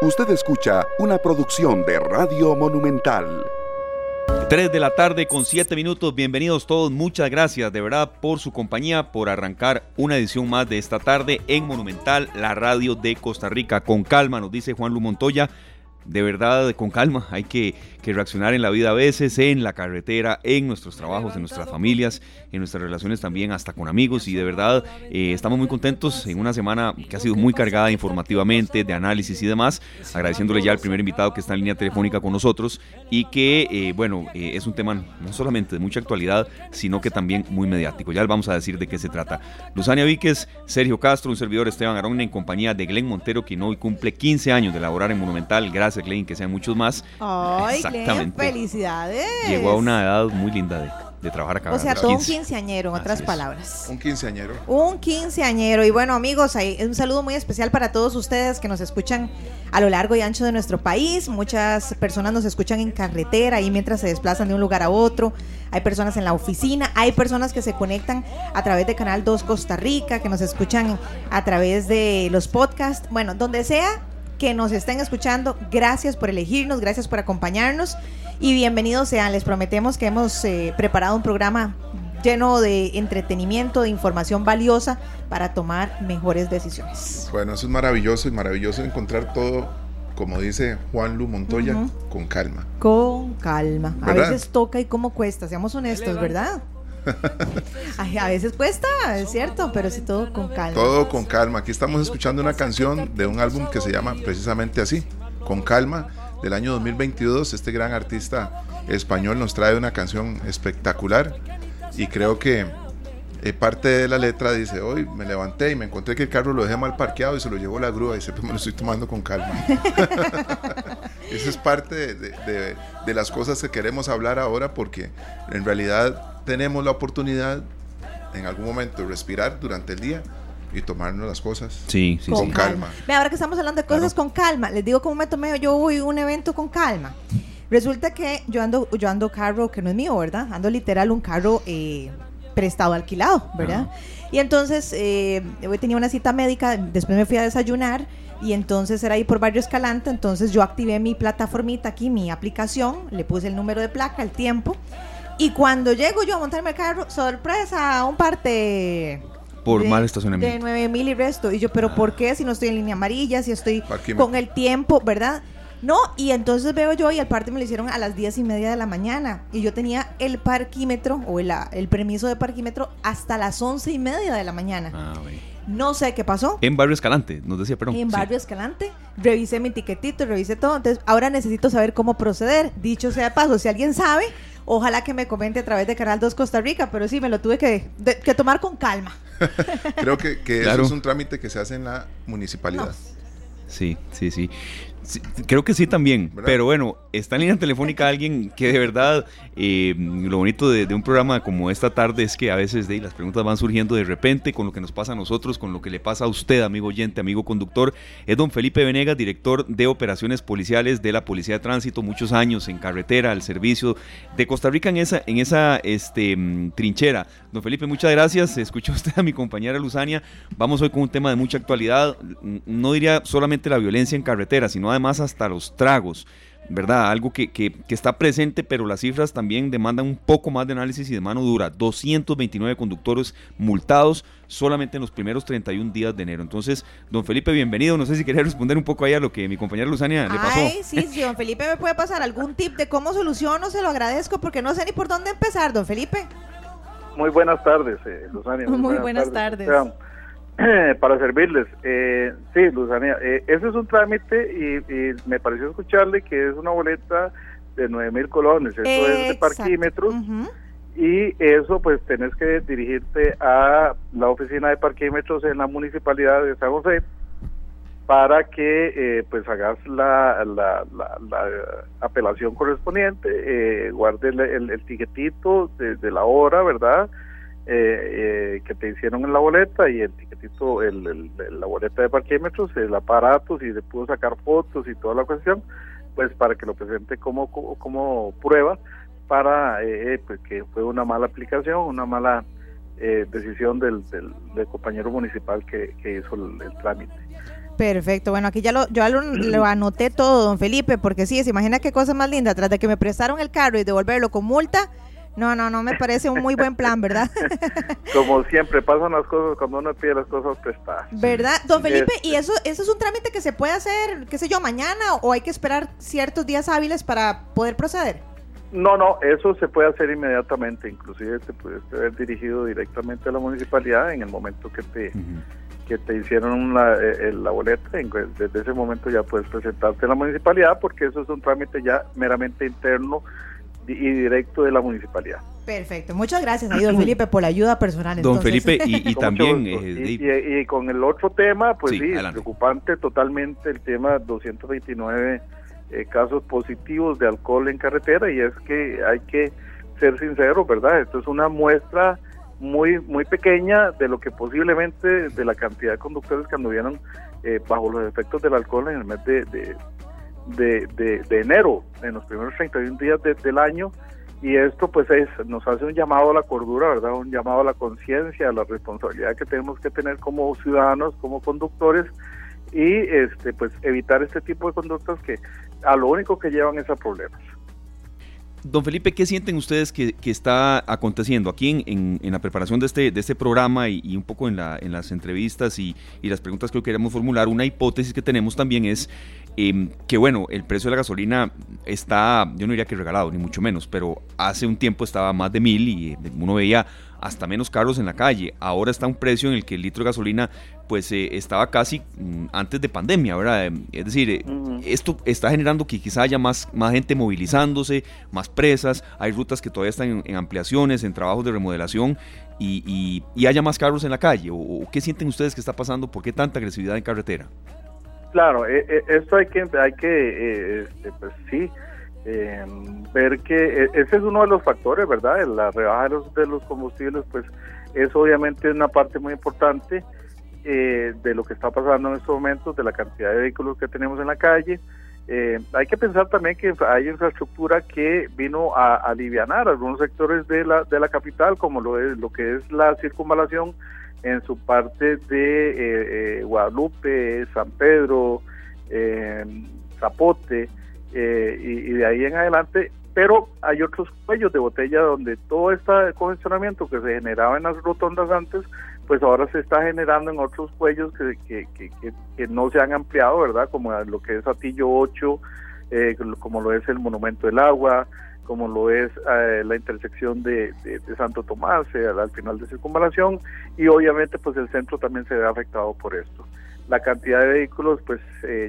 Usted escucha una producción de Radio Monumental. 3 de la tarde con 7 minutos. Bienvenidos todos. Muchas gracias de verdad por su compañía, por arrancar una edición más de esta tarde en Monumental, la radio de Costa Rica. Con calma, nos dice Juan Lu Montoya de verdad con calma, hay que, reaccionar en la vida a veces, en la carretera, en nuestros trabajos, en nuestras familias, en nuestras relaciones también, hasta con amigos y de verdad eh, estamos muy contentos en una semana que ha sido muy cargada informativamente, de análisis y demás, agradeciéndole ya al primer invitado que está en línea telefónica con nosotros y que, eh, bueno, eh, es un tema no solamente de mucha actualidad, sino que también muy mediático. Ya vamos a decir de qué se trata. Luzania Víquez, Sergio Castro, un servidor Esteban Arón en compañía de Glenn Montero, quien hoy cumple 15 años de laborar en Monumental. Gracias Glenn, que sean muchos más. Ay, Glenn, felicidades. Llegó a una edad muy linda de, de trabajar acá. O sea, todo un quinceañero, en otras palabras. Un quinceañero. Un quinceañero. Y bueno, amigos, un saludo muy especial para todos ustedes que nos escuchan a lo largo y ancho de nuestro país. Muchas personas nos escuchan en carretera y mientras se desplazan de un lugar a otro. Hay personas en la oficina, hay personas que se conectan a través de Canal 2 Costa Rica, que nos escuchan a través de los podcasts. Bueno, donde sea, que nos estén escuchando. Gracias por elegirnos, gracias por acompañarnos y bienvenidos sean. Les prometemos que hemos eh, preparado un programa lleno de entretenimiento, de información valiosa para tomar mejores decisiones. Bueno, eso es maravilloso y maravilloso encontrar todo, como dice Juan Lu Montoya, con calma. Con calma. A veces toca y cómo cuesta, seamos honestos, ¿verdad? A veces cuesta, es cierto, pero sí todo con calma. Todo con calma. Aquí estamos escuchando una canción de un álbum que se llama precisamente así, Con calma, del año 2022. Este gran artista español nos trae una canción espectacular y creo que eh, parte de la letra dice, hoy me levanté y me encontré que el carro lo dejé mal parqueado y se lo llevó la grúa y siempre me lo estoy tomando con calma. Esa es parte de, de, las cosas que queremos hablar ahora porque en realidad tenemos la oportunidad en algún momento de respirar durante el día y tomarnos las cosas sí, sí, con calma. Ve, ahora que estamos hablando de cosas con calma, les digo cómo me tomé yo voy a un evento con calma. Resulta que yo ando, yo ando carro que no es mío, ¿verdad? Ando literal un carro eh, prestado, alquilado, ¿verdad? Y entonces eh, hoy tenía una cita médica, después me fui a desayunar y entonces era ahí por Barrio Escalante, entonces yo activé mi plataformita aquí, mi aplicación, le puse el número de placa, el tiempo y cuando llego yo a montarme el carro, sorpresa, un parte por mal estacionamiento. De 9 mil y resto. Y yo, ¿pero por qué? Si no estoy en línea amarilla, si estoy con el tiempo, ¿verdad? No, y entonces veo yo y el parte me lo hicieron a las 10 y media de la mañana. Y yo tenía el parquímetro o el, el permiso de parquímetro hasta las 11 y media de la mañana. Ah, no sé qué pasó. En Barrio Escalante, nos decía, perdón. En Barrio Escalante. Revisé mi tiquetito, revisé todo. Entonces, ahora necesito saber cómo proceder. Dicho sea de paso, si alguien sabe, Ojalá que me comente a través de Canal 2 Costa Rica, pero sí, me lo tuve que, tomar con calma. Creo que, eso es un trámite que se hace en la municipalidad. Sí, sí, sí creo que sí también, pero bueno, está en línea telefónica alguien que de verdad, eh, lo bonito de, un programa como esta tarde es que a veces de, las preguntas van surgiendo de repente con lo que nos pasa a nosotros, con lo que le pasa a usted, amigo oyente, amigo conductor. Es don Felipe Venegas, director de operaciones policiales de la Policía de Tránsito, muchos años en carretera, al servicio de Costa Rica en esa, en esa este, mm, trinchera. Don Felipe, muchas gracias. Escuchó usted a mi compañera Luzania. Vamos hoy con un tema de mucha actualidad. No diría solamente la violencia en carretera, sino además hasta los tragos. ¿verdad? Algo que, que, está presente, pero las cifras también demandan un poco más de análisis y de mano dura. 229 conductores multados solamente en los primeros 31 días de enero. Entonces, don Felipe, bienvenido. No sé si quería responder un poco ahí a lo que mi compañera Luzania le pasó. Ay, sí, sí, don Felipe me puede pasar algún tip de cómo soluciono, se lo agradezco porque no sé ni por dónde empezar, don Felipe. Muy buenas tardes, eh, Luzania. Muy, buenas, tardes. para servirles. Eh, sí, Luzania, eh, ese es un trámite y, me pareció escucharle que es una boleta de 9 mil colones, eso es de parquímetros. Y eso, pues, tenés que dirigirte a la oficina de parquímetros en la municipalidad de San José para que, eh, pues, hagas la, la, la, apelación correspondiente, eh, guarde el, el, tiquetito de, la hora, ¿verdad? Eh, eh, que te hicieron en la boleta y el tiquetito, el, la boleta de parquímetros, el aparato, si le pudo sacar fotos y toda la cuestión, pues para que lo presente como, como, prueba para eh, pues que fue una mala aplicación, una mala decisión del, del, compañero municipal que, hizo el, trámite. Perfecto, bueno, aquí ya lo, yo lo, anoté todo, don Felipe, porque sí, se imagina qué cosa más linda, tras de que me prestaron el carro y devolverlo con multa, no, no, no me parece un muy buen plan, ¿verdad? Como siempre, pasan las cosas cuando uno pide las cosas prestadas. ¿Verdad? Don Felipe, ¿y eso, eso es un trámite que se puede hacer, qué sé yo, mañana o hay que esperar ciertos días hábiles para poder proceder? No, no, eso se puede hacer inmediatamente, inclusive te puedes haber dirigido directamente a la municipalidad en el momento que te, que te hicieron la, eh, la boleta, desde ese momento ya puedes presentarte a la municipalidad porque eso es un trámite ya meramente interno y directo de la municipalidad. Perfecto, muchas gracias don Felipe por la ayuda personal. Don Felipe, y, también... Eh, y, con el otro tema, pues sí, preocupante totalmente el tema 229 eh, casos positivos de alcohol en carretera y es que hay que ser sinceros, ¿verdad? Esto es una muestra muy muy pequeña de lo que posiblemente de la cantidad de conductores que anduvieron eh, bajo los efectos del alcohol en el mes de, de, de, enero, en los primeros 31 días del año, y esto pues es, nos hace un llamado a la cordura, ¿verdad? Un llamado a la conciencia, a la responsabilidad que tenemos que tener como ciudadanos, como conductores, y este pues evitar este tipo de conductas que a lo único que llevan es a problemas. Don Felipe, ¿qué sienten ustedes que, está aconteciendo aquí en, la preparación de este, de este programa y, un poco en, la, en las entrevistas y, las preguntas que queremos formular? Una hipótesis que tenemos también es em, que, bueno, el precio de la gasolina está, yo no diría que regalado, ni mucho menos, pero hace un tiempo estaba más de mil y eh, uno veía hasta menos carros en la calle. Ahora está un precio en el que el litro de gasolina pues eh, estaba casi mm, antes de pandemia, ¿verdad? Em, es decir, eh, esto está generando que quizá haya más, más gente movilizándose, más presas, hay rutas que todavía están en, ampliaciones, en trabajos de remodelación y, y, haya más carros en la calle. ¿O, qué sienten ustedes que está pasando? ¿Por qué tanta agresividad en carretera? Claro, eh, esto hay que, hay que este, pues sí, em, ver que ese es uno de los factores, ¿verdad? La rebaja de los, de los combustibles, pues es obviamente una parte muy importante. Eh, de lo que está pasando en estos momentos, de la cantidad de vehículos que tenemos en la calle. Eh, hay que pensar también que hay infraestructura que vino a, aliviar algunos sectores de la, de la capital, como lo, es, lo que es la circunvalación en su parte de eh, Guadalupe, San Pedro, Zapote, y, y, de ahí en adelante pero hay otros cuellos de botella donde todo este congestionamiento que se generaba en las rotondas antes pues ahora se está generando en otros cuellos que, que, no se han ampliado, ¿verdad? Como lo que es Atillo 8, eh, como lo es el Monumento del Agua, como lo es eh, la intersección de, Santo Tomás eh, al final de circunvalación y obviamente pues el centro también se ve afectado por esto. La cantidad de vehículos pues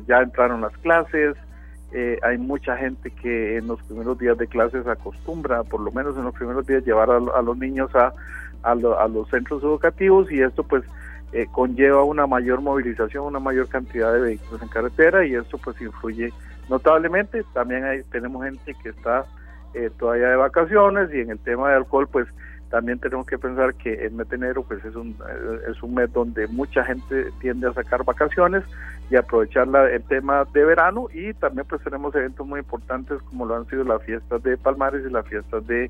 ya entraron las clases, hay mucha gente que en los primeros días de clases acostumbra, por lo menos en los primeros días, llevar a los niños a a, los centros educativos y esto pues eh, conlleva una mayor movilización, una mayor cantidad de vehículos en carretera y esto pues influye notablemente. También hay, tenemos gente que está eh, todavía de vacaciones y en el tema de alcohol pues también tenemos que pensar que el mes de enero pues es un, eh, es un mes donde mucha gente tiende a sacar vacaciones y aprovechar el tema de verano y también pues tenemos eventos muy importantes como lo han sido las fiestas de Palmares y las fiestas de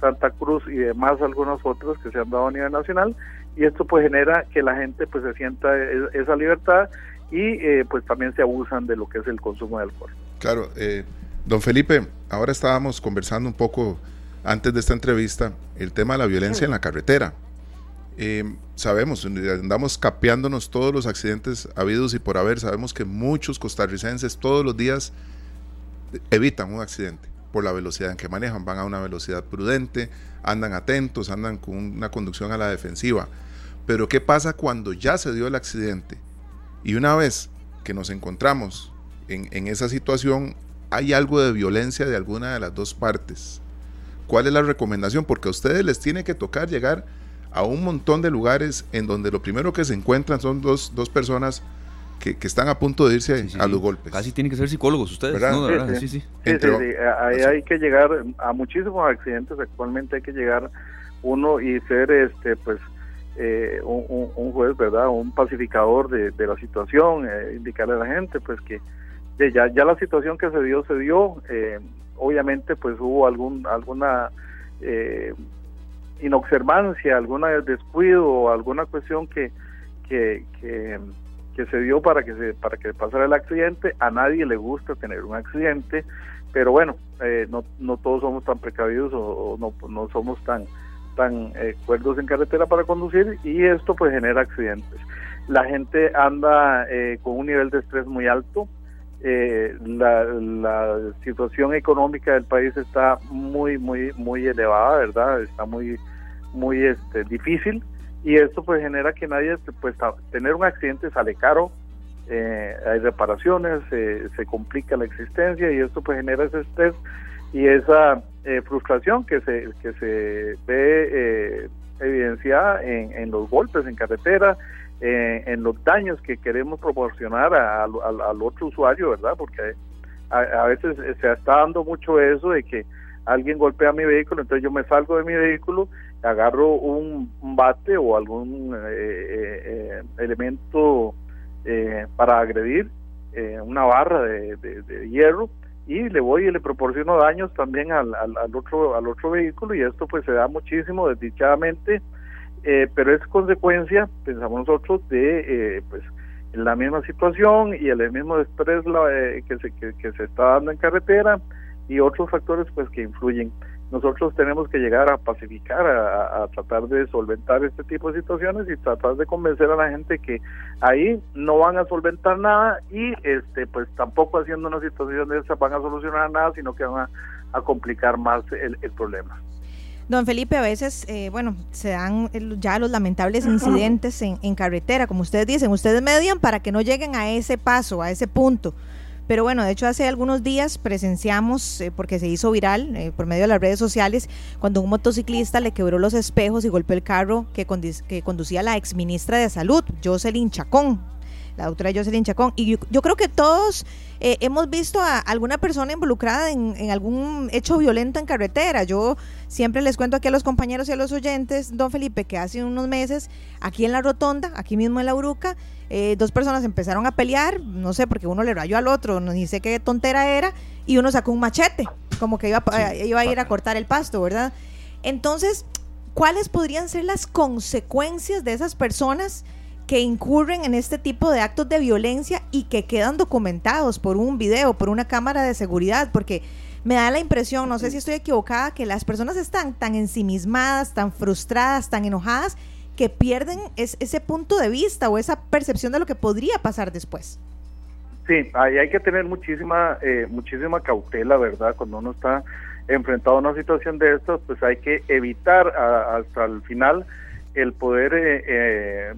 Santa Cruz y demás algunos otros que se han dado a nivel nacional y esto pues genera que la gente pues se sienta esa libertad y eh, pues también se abusan de lo que es el consumo de alcohol. Claro, eh, don Felipe, ahora estábamos conversando un poco antes de esta entrevista el tema de la violencia en la carretera. Eh, sabemos, andamos capeándonos todos los accidentes habidos y por haber, sabemos que muchos costarricenses todos los días evitan un accidente por la velocidad en que manejan, van a una velocidad prudente, andan atentos, andan con una conducción a la defensiva. Pero ¿qué pasa cuando ya se dio el accidente? Y una vez que nos encontramos en, esa situación, hay algo de violencia de alguna de las dos partes. ¿Cuál es la recomendación? Porque a ustedes les tiene que tocar llegar a un montón de lugares en donde lo primero que se encuentran son dos, dos personas que, están a punto de irse a los golpes. Casi tienen que ser psicólogos ustedes, Sí, sí. Ahí hay que llegar a muchísimos accidentes. Actualmente hay que llegar uno y ser, este, pues, eh, un, juez, ¿verdad? Un pacificador de, la situación, eh, indicarle a la gente, pues, que ya, ya la situación que se dio, se dio. Eh, obviamente, pues, hubo algún alguna inobservancia, alguna descuido alguna cuestión que, que, que que se dio para que se para que pasara el accidente. A nadie le gusta tener un accidente, pero bueno, eh, no, no todos somos tan precavidos o, no, no somos tan tan eh, cuerdos en carretera para conducir y esto pues genera accidentes. La gente anda eh, con un nivel de estrés muy alto, eh, la, situación económica del país está muy muy muy elevada verdad está muy muy este difícil. Y esto pues genera que nadie pues tener un accidente sale caro eh, hay reparaciones se complica la existencia y esto pues genera ese estrés y esa eh, frustración que se que se ve evidenciada en, en los golpes en carretera eh, en los daños que queremos proporcionar al otro usuario, ¿verdad? Porque a, veces se está dando mucho eso de que alguien golpea mi vehículo, entonces yo me salgo de mi vehículo, agarro un, bate o algún eh, eh, elemento para agredir, una barra de, hierro, y le voy y le proporciono daños también al, al, al, otro al otro vehículo y esto pues se da muchísimo desdichadamente eh, pero es consecuencia, pensamos nosotros, de eh, pues la misma situación y el mismo estrés eh, que, se, que, se está dando en carretera y otros factores pues que influyen. Nosotros tenemos que llegar a pacificar, a, tratar de solventar este tipo de situaciones y tratar de convencer a la gente que ahí no van a solventar nada y este pues tampoco haciendo una situación de esa van a solucionar nada, sino que van a, complicar más el problema. Don Felipe, a veces, eh, bueno, se dan ya los lamentables incidentes en, carretera, como ustedes dicen, ustedes median para que no lleguen a ese paso, a ese punto. Pero bueno, de hecho hace algunos días presenciamos, eh, porque se hizo viral eh, por medio de las redes sociales, cuando un motociclista le quebró los espejos y golpeó el carro que, que conducía la exministra de Salud, Jocelyn Chacón, la doctora Jocelyn Chacón. Y yo, creo que todos eh, hemos visto a alguna persona involucrada en, algún hecho violento en carretera. Yo siempre les cuento aquí a los compañeros y a los oyentes, don Felipe, que hace unos meses, aquí en la rotonda, aquí mismo en la Uruca, eh, dos personas empezaron a pelear, no sé, porque uno le rayó al otro, no ni sé qué tontera era, y uno sacó un machete, como que iba, eh, iba a ir a cortar el pasto, ¿verdad? Entonces, ¿cuáles podrían ser las consecuencias de esas personas? Que incurren en este tipo de actos de violencia y que quedan documentados por un video, por una cámara de seguridad, porque me da la impresión, no sé si estoy equivocada, que las personas están tan ensimismadas, tan frustradas, tan enojadas, que pierden ese punto de vista o esa percepción de lo que podría pasar después. Sí, ahí hay que tener muchísima, eh, muchísima cautela, ¿verdad? Cuando uno está enfrentado a una situación de estas, pues hay que evitar hasta el final el poder eh, eh,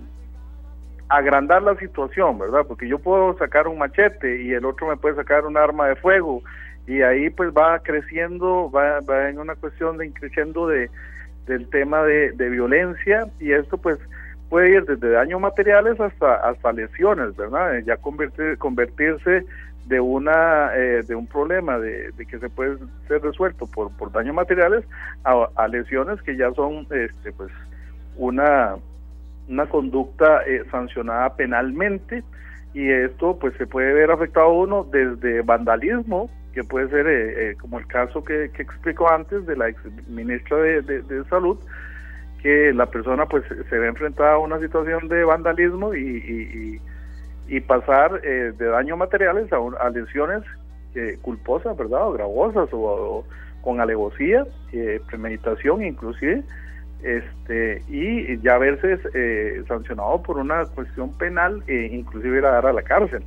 agrandar la situación, ¿verdad? Porque yo puedo sacar un machete y el otro me puede sacar un arma de fuego y ahí pues va creciendo, va, va en una cuestión de increciendo de del tema de, violencia y esto pues puede ir desde daños materiales hasta hasta lesiones, ¿verdad? Ya convertir, convertirse de una eh, de un problema de, que se puede ser resuelto por, por daños materiales a, a lesiones que ya son este pues una una conducta eh, sancionada penalmente y esto pues se puede ver afectado uno desde vandalismo que puede ser eh, eh, como el caso que, que explicó antes de la ex ministra de, salud que la persona pues se ve enfrentada a una situación de vandalismo y, y, pasar de daños materiales a, lesiones culposas verdad o gravosas o, con alevosía premeditación inclusive este y ya verse eh, sancionado por una cuestión penal e inclusive ir a dar a la cárcel.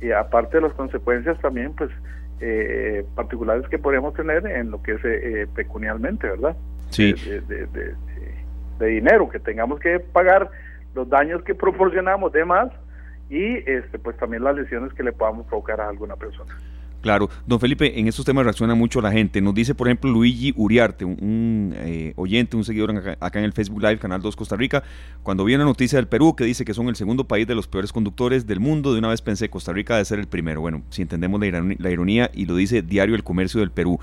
Y aparte de las consecuencias también pues eh, particulares que podríamos tener en lo que es eh, pecunialmente verdad sí. De, de, dinero que tengamos que pagar los daños que proporcionamos de más y este pues también las lesiones que le podamos provocar a alguna persona Claro, don Felipe, en estos temas reacciona mucho la gente. Nos dice, por ejemplo, Luigi Uriarte, un, eh, oyente, un seguidor acá, en el Facebook Live, Canal 2 Costa Rica, cuando vi una noticia del Perú que dice que son el segundo país de los peores conductores del mundo, de una vez pensé, Costa Rica debe ser el primero. Bueno, si entendemos la ironía, y lo dice Diario El Comercio del Perú.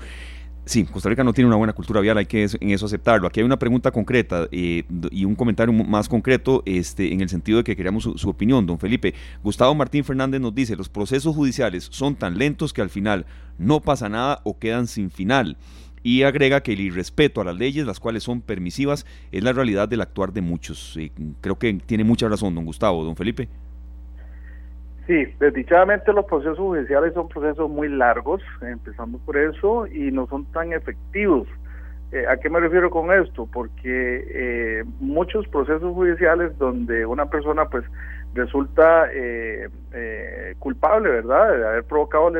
Sí, Costa Rica no tiene una buena cultura vial, hay que en eso aceptarlo. Aquí hay una pregunta concreta eh, y un comentario más concreto este, en el sentido de que queríamos su, opinión, don Felipe. Gustavo Martín Fernández nos dice, los procesos judiciales son tan lentos que al final no pasa nada o quedan sin final. Y agrega que el irrespeto a las leyes, las cuales son permisivas, es la realidad del actuar de muchos. creo que tiene mucha razón, don Gustavo, don Felipe. Sí, desdichadamente los procesos judiciales son procesos muy largos, empezando por eso, y no son tan efectivos. Eh, ¿A qué me refiero con esto? Porque eh, muchos procesos judiciales donde una persona pues resulta eh, culpable, ¿verdad?, de haber provocado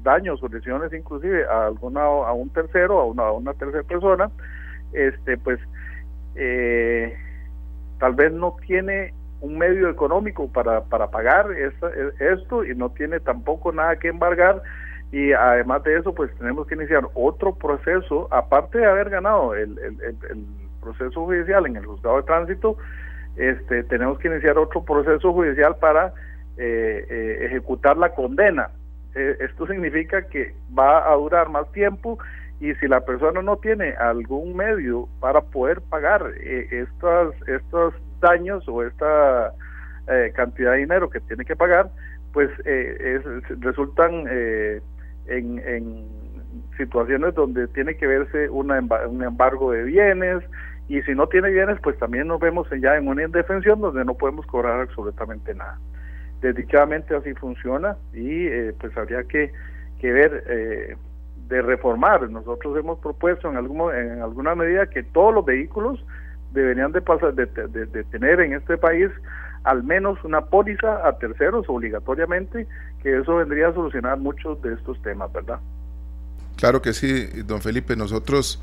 daños o lesiones inclusive a alguna a un tercero, a una, a una tercera persona, este pues tal vez no tiene un medio económico para, para pagar esto y no tiene tampoco nada que embargar. Y además de eso pues tenemos que iniciar otro proceso aparte de haber ganado el, el, proceso judicial en el juzgado de tránsito este tenemos que iniciar otro proceso judicial para eh, eh, ejecutar la condena. Eh, esto significa que va a durar más tiempo y si la persona no tiene algún medio para poder pagar estos estos daños o esta eh, cantidad de dinero que tiene que pagar, pues eh, resultan eh, en, situaciones donde tiene que verse una, un embargo de bienes y si no tiene bienes, pues también nos vemos ya en una indefensión donde no podemos cobrar absolutamente nada. Desdichadamente así funciona y pues habría que, que ver de reformar. Nosotros hemos propuesto en, algún, en alguna medida que todos los vehículos deberían de, pasar, de, tener en este país al menos una póliza a terceros obligatoriamente, que eso vendría a solucionar muchos de estos temas, ¿verdad? Claro que sí, don Felipe, nosotros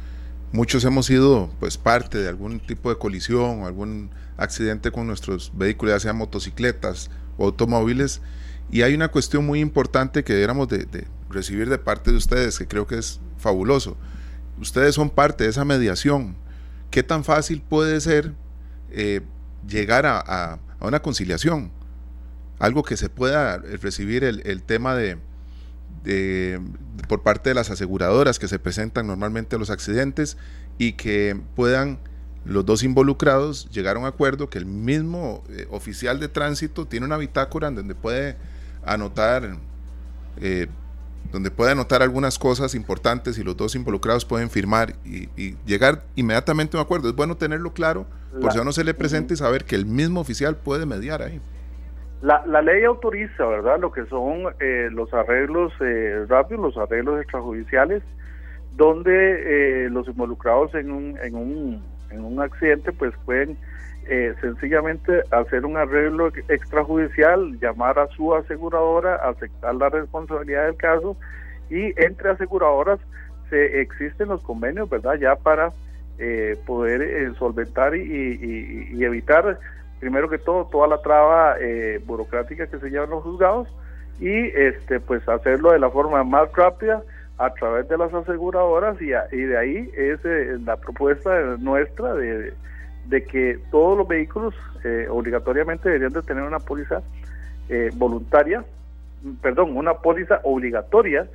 muchos hemos sido pues parte de algún tipo de colisión o algún accidente con nuestros vehículos, ya sean motocicletas o automóviles, y hay una cuestión muy importante que deberíamos de, de recibir de parte de ustedes, que creo que es fabuloso. Ustedes son parte de esa mediación ¿qué tan fácil puede ser eh, llegar a, una conciliación? Algo que se pueda recibir el, tema de, por parte de las aseguradoras que se presentan normalmente a los accidentes y que puedan los dos involucrados llegar a un acuerdo que el mismo eh, oficial de tránsito tiene una bitácora donde puede anotar eh, donde puede anotar algunas cosas importantes y los dos involucrados pueden firmar y, llegar inmediatamente a un acuerdo. Es bueno tenerlo claro, por si a uno se le presente y saber que el mismo oficial puede mediar ahí. La, la ley autoriza, ¿verdad?, lo que son eh, los arreglos eh, rápidos, los arreglos extrajudiciales, donde eh, los involucrados en un, en, un, en un accidente pues pueden eh, sencillamente hacer un arreglo extrajudicial, llamar a su aseguradora, aceptar la responsabilidad del caso y entre aseguradoras se existen los convenios, ¿verdad? Ya para eh, poder eh, solventar y, evitar, primero que todo, toda la traba burocrática que se lleva en los juzgados y este pues hacerlo de la forma más rápida a través de las aseguradoras y, y de ahí es la propuesta nuestra de de que todos los vehículos eh, obligatoriamente deberían de tener una póliza eh, voluntaria, perdón, una póliza obligatoria,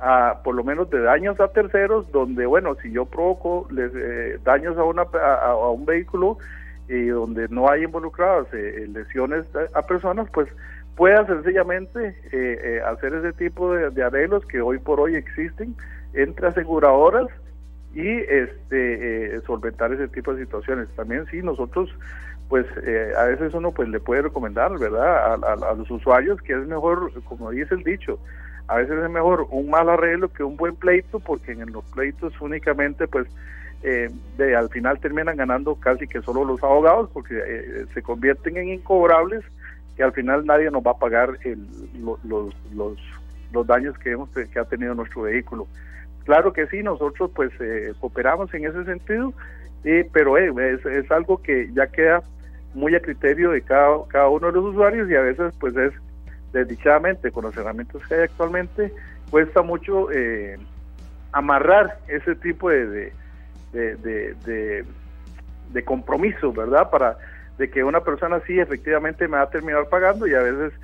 a, por lo menos de daños a terceros, donde, bueno, si yo provoco les, eh, daños a, una, a, un vehículo y donde no hay involucradas lesiones a, personas, pues pueda sencillamente hacer ese tipo de, de arreglos que hoy por hoy existen entre aseguradoras y este eh, solventar ese tipo de situaciones. También sí, nosotros pues eh, a veces uno pues le puede recomendar, ¿verdad? A, los usuarios que es mejor, como dice el dicho, a veces es mejor un mal arreglo que un buen pleito, porque en los pleitos únicamente pues eh, al final terminan ganando casi que solo los abogados, porque se convierten en incobrables que al final nadie nos va a pagar el, los, los, los daños que, hemos, que ha tenido nuestro vehículo. Claro que sí, nosotros pues eh, cooperamos en ese sentido, pero eh, es, algo que ya queda muy a criterio de cada, cada uno de los usuarios y a veces pues es desdichadamente con los herramientas que hay actualmente cuesta mucho eh, amarrar ese tipo de de, de, de, compromiso, ¿verdad? Para de que una persona sí efectivamente me va a terminar pagando y a veces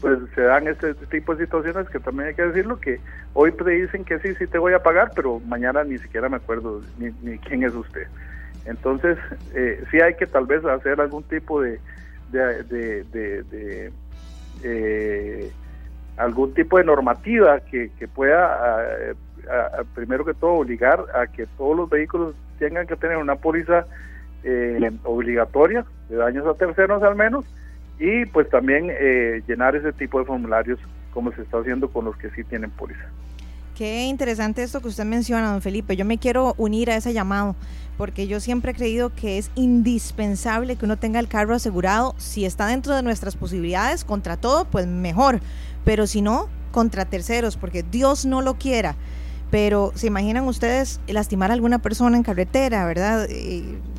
pues se dan este tipo de situaciones que también hay que decirlo, que hoy te dicen que sí, sí te voy a pagar, pero mañana ni siquiera me acuerdo ni, quién es usted. Entonces, eh, sí hay que tal vez hacer algún tipo de, de, eh, algún tipo de normativa que, pueda, primero que todo, obligar a que todos los vehículos tengan que tener una póliza eh, obligatoria de daños a terceros al menos, y pues también llenar ese tipo de formularios como se está haciendo con los que sí tienen póliza. Qué interesante esto que usted menciona, don Felipe. Yo me quiero unir a ese llamado porque yo siempre he creído que es indispensable que uno tenga el carro asegurado. Si está dentro de nuestras posibilidades, contra todo, pues mejor. Pero si no, contra terceros, porque Dios no lo quiera. Pero se imaginan ustedes lastimar a alguna persona en carretera, ¿verdad?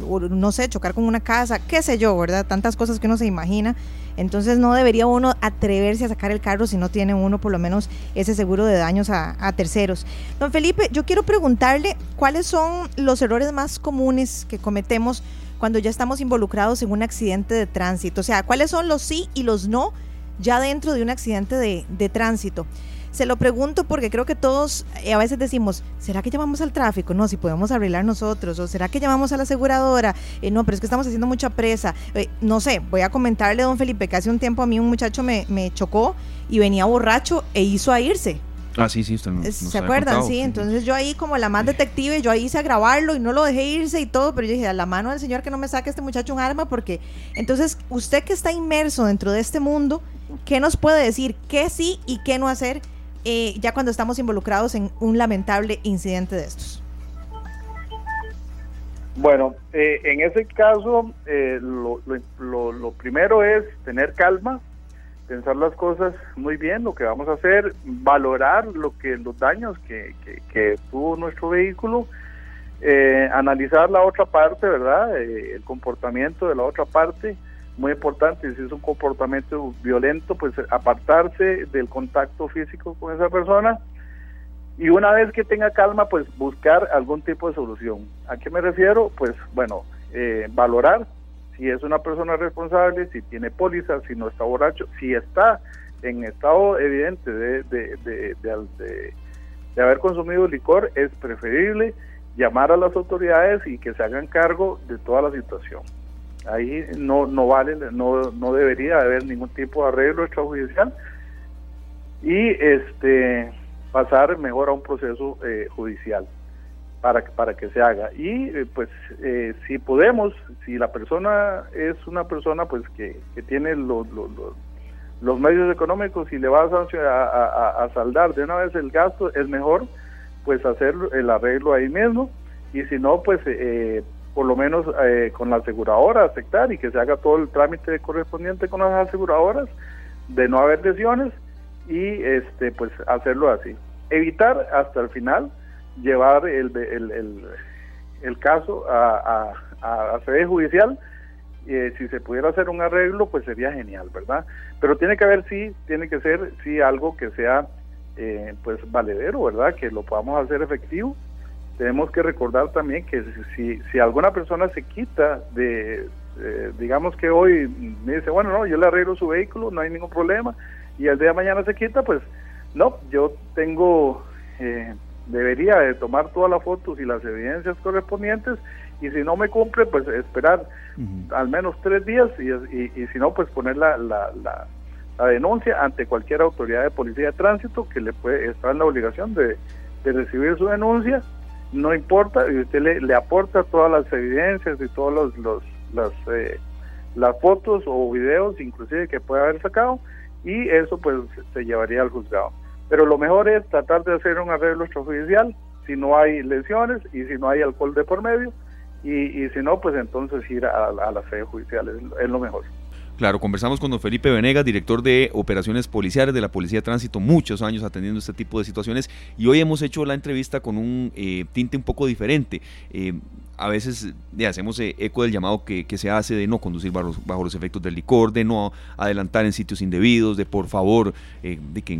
o, no sé, chocar con una casa, qué sé yo, ¿verdad? Tantas cosas que uno se imagina. Entonces no debería uno atreverse a sacar el carro si no tiene uno por lo menos ese seguro de daños a, terceros. Don Felipe, yo quiero preguntarle cuáles son los errores más comunes que cometemos cuando ya estamos involucrados en un accidente de tránsito. O sea, cuáles son los sí y los no ya dentro de un accidente de, de tránsito. Se lo pregunto porque creo que todos eh, a veces decimos, ¿será que llamamos al tráfico? No, si podemos arreglar nosotros. ¿O será que llamamos a la aseguradora? Eh, no, pero es que estamos haciendo mucha presa. Eh, no sé, voy a comentarle a don Felipe que hace un tiempo a mí un muchacho me, me chocó y venía borracho e hizo a irse. Ah, sí, sí, usted ¿Se acuerdan? sí, entonces yo ahí como la más detective, yo ahí hice a grabarlo y no lo dejé irse y todo, pero yo dije, a la mano del señor que no me saque este muchacho un arma, porque entonces usted que está inmerso dentro de este mundo, ¿qué nos puede decir? ¿Qué sí y qué no hacer? Eh, ya cuando estamos involucrados en un lamentable incidente de estos? Bueno, eh, en ese caso, eh, lo, lo, primero es tener calma, pensar las cosas muy bien, lo que vamos a hacer, valorar lo que los daños que, que, tuvo nuestro vehículo, analizar la otra parte, ¿verdad? el comportamiento de la otra parte, muy importante, si es un comportamiento violento, pues apartarse del contacto físico con esa persona y una vez que tenga calma, pues buscar algún tipo de solución. ¿A qué me refiero? Pues bueno, eh, valorar si es una persona responsable, si tiene póliza, si no está borracho, si está en estado evidente de, de, de, de, de haber consumido licor, es preferible llamar a las autoridades y que se hagan cargo de toda la situación ahí no no vale no no debería haber ningún tipo de arreglo extrajudicial. Y este pasar mejor a un proceso eh, judicial para para que se haga. Y eh, pues eh, si podemos si la persona es una persona pues que, que tiene los, los, medios económicos y le va a, a, saldar de una vez el gasto es mejor pues hacer el arreglo ahí mismo. Y si no pues eh, por lo menos eh, con la aseguradora aceptar y que se haga todo el trámite correspondiente con las aseguradoras de no haber lesiones y este pues hacerlo así. Evitar hasta el final llevar el, el, el, caso a, a, a sede judicial. Eh, si se pudiera hacer un arreglo pues sería genial verdad pero tiene que haber sí tiene que ser sí algo que sea eh, pues valedero verdad que lo podamos hacer efectivo tenemos que recordar también que si, si alguna persona se quita de, eh, digamos que hoy me dice, bueno, no, yo le arreglo su vehículo, no hay ningún problema, y el día de mañana se quita, pues no, yo tengo, eh, debería de tomar todas las fotos y las evidencias correspondientes, y si no me cumple, pues esperar al menos tres días, y, y, si no, pues poner la, la, la, denuncia ante cualquier autoridad de policía de tránsito que le puede estar en la obligación de, de recibir su denuncia no importa, y usted le, aporta todas las evidencias y todas los, las, eh, las fotos o videos inclusive que pueda haber sacado y eso pues se llevaría al juzgado. Pero lo mejor es tratar de hacer un arreglo extrajudicial si no hay lesiones y si no hay alcohol de por medio y, y si no pues entonces ir a, a la sede judicial es lo mejor. Claro, conversamos con don Felipe Venegas, director de operaciones policiales de la Policía de Tránsito, muchos años atendiendo este tipo de situaciones y hoy hemos hecho la entrevista con un eh, tinte un poco diferente. Eh, a veces hacemos eh, eco del llamado que, se hace de no conducir bajo, bajo, los efectos del licor, de no adelantar en sitios indebidos, de por favor, de que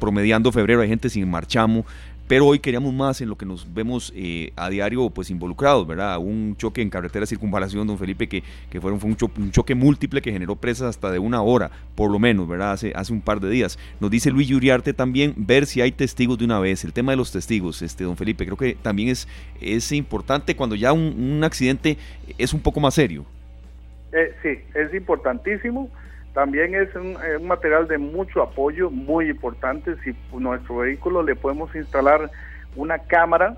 promediando febrero hay gente sin marchamo pero hoy queríamos más en lo que nos vemos eh, a diario pues involucrados, ¿verdad? Un choque en carretera circunvalación, don Felipe, que, que fue un, choque múltiple que generó presas hasta de una hora, por lo menos, ¿verdad? Hace, hace un par de días. Nos dice Luis Yuriarte también ver si hay testigos de una vez. El tema de los testigos, este don Felipe, creo que también es, es importante cuando ya un, accidente es un poco más serio. Eh, sí, es importantísimo también es un, material de mucho apoyo, muy importante. Si nuestro vehículo le podemos instalar una cámara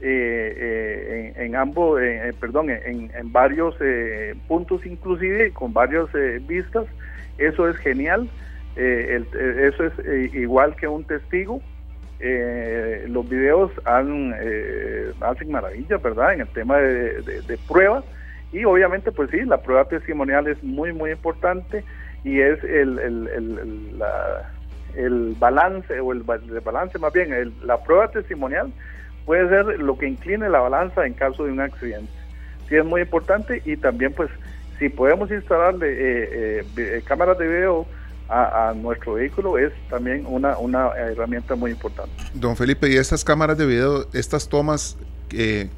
eh, eh, en, ambos, eh, perdón, en, varios puntos inclusive, con varias vistas, Eso es genial, eh, eso es igual que un testigo. los videos han, hacen maravillas, ¿verdad? En el tema de, de, pruebas. Y obviamente, pues sí, la prueba testimonial es muy, muy importante y es el, el, el, la, el balance, o el, balance más bien, la prueba testimonial puede ser lo que incline la balanza en caso de un accidente. Sí es muy importante y también pues si podemos instalarle eh, eh, cámaras de video a, nuestro vehículo es también una, una herramienta muy importante. Don Felipe, y estas cámaras de video, estas tomas, eh,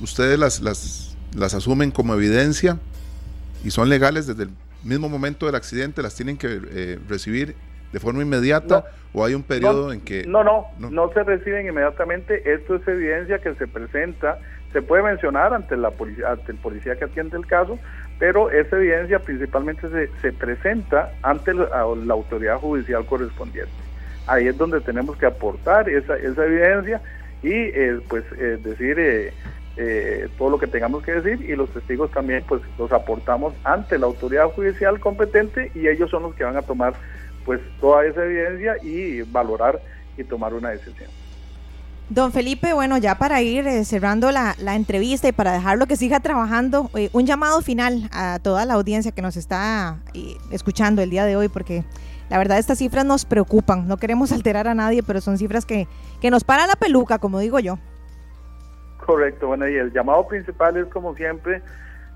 ¿ustedes las, las, las asumen como evidencia y son legales desde el mismo momento del accidente? ¿Las tienen que recibir de forma inmediata o hay un periodo en que... No, no, no, se reciben inmediatamente. Esto es evidencia que se presenta, se puede mencionar ante, la policía, ante el policía que atiende el caso, pero esa evidencia principalmente se, se presenta ante la, autoridad judicial correspondiente. Ahí es donde tenemos que aportar esa, esa evidencia y eh, pues eh, decir eh, todo lo que tengamos que decir y los testigos también pues los aportamos ante la autoridad judicial competente y ellos son los que van a tomar pues toda esa evidencia y valorar y tomar una decisión. Don Felipe, bueno, ya para ir eh, cerrando la, entrevista y para dejarlo que siga trabajando, eh, un llamado final a toda la audiencia que nos está eh, escuchando el día de hoy, porque la verdad estas cifras nos preocupan, no queremos alterar a nadie, pero son cifras que, que nos para la peluca, como digo yo. Correcto, bueno, y el llamado principal es como siempre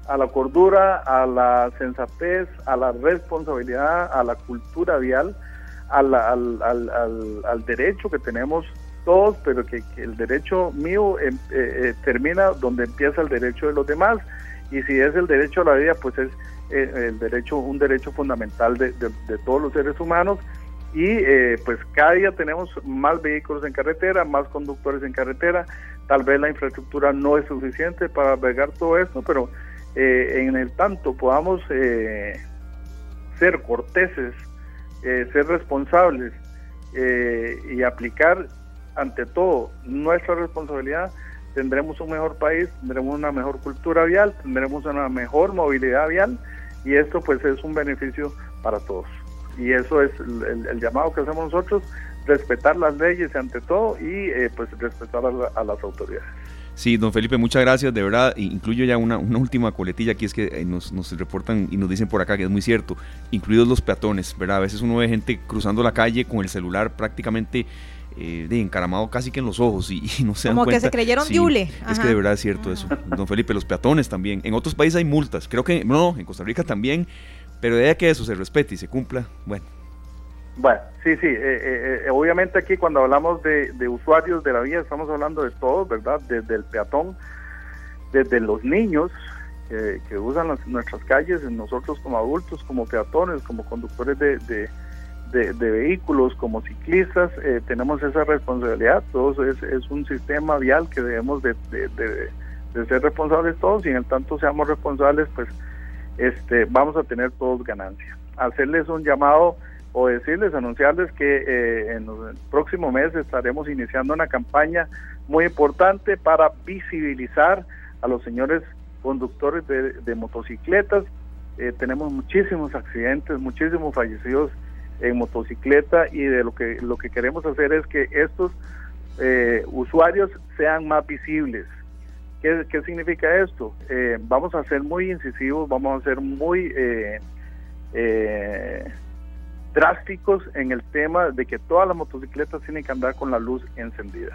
a la cordura, a la sensatez, a la responsabilidad, a la cultura vial, al, al, al, al, derecho que tenemos todos, pero que, el derecho mío em, eh, eh, termina donde empieza el derecho de los demás. Y si es el derecho a la vida, pues es eh, el derecho, un derecho fundamental de, de, todos los seres humanos. Y pues cada día tenemos más vehículos en carretera, más conductores en carretera. Tal vez la infraestructura no es suficiente para albergar todo esto, pero eh, en el tanto podamos eh, ser corteses, eh, ser responsables y aplicar ante todo nuestra responsabilidad, tendremos un mejor país, tendremos una mejor cultura vial, tendremos una mejor movilidad vial y esto pues es un beneficio para todos. Y eso es el, llamado que hacemos nosotros, respetar las leyes ante todo y pues respetar a las autoridades. Sí, don Felipe, muchas gracias, de verdad. Incluyo ya una, última coletilla aquí, es que eh, nos, reportan y nos dicen por acá que es muy cierto, incluidos los peatones, ¿verdad? A veces uno ve gente cruzando la calle con el celular prácticamente eh, de encaramado casi que en los ojos y, no se dan Como que se creyeron diule. Es que de verdad es cierto eso. Don Felipe, los peatones también. En otros países hay multas, creo que, no, en Costa Rica también, pero de ahí que eso se respete y se cumpla, bueno, bueno, sí, sí, eh, eh, eh, obviamente aquí cuando hablamos de, usuarios de la vía estamos hablando de todos, ¿verdad? Desde el peatón, desde los niños que usan nuestras calles, nosotros como adultos, como peatones, como conductores de, vehículos, como ciclistas, tenemos esa responsabilidad, todos es, es, un sistema vial que debemos de, ser responsables todos y en el tanto seamos responsables, pues este vamos a tener todos ganancia. Hacerles un llamado o decirles, anunciarles que eh, en el próximo mes estaremos iniciando una campaña muy importante para visibilizar a los señores conductores de, motocicletas. Eh, tenemos muchísimos accidentes, muchísimos fallecidos en motocicleta y de lo que lo que queremos hacer es que estos eh, usuarios sean más visibles. ¿Qué, qué significa esto? vamos a ser muy incisivos, vamos a ser muy eh, drásticos en el tema de que todas las motocicletas tienen que andar con la luz encendida.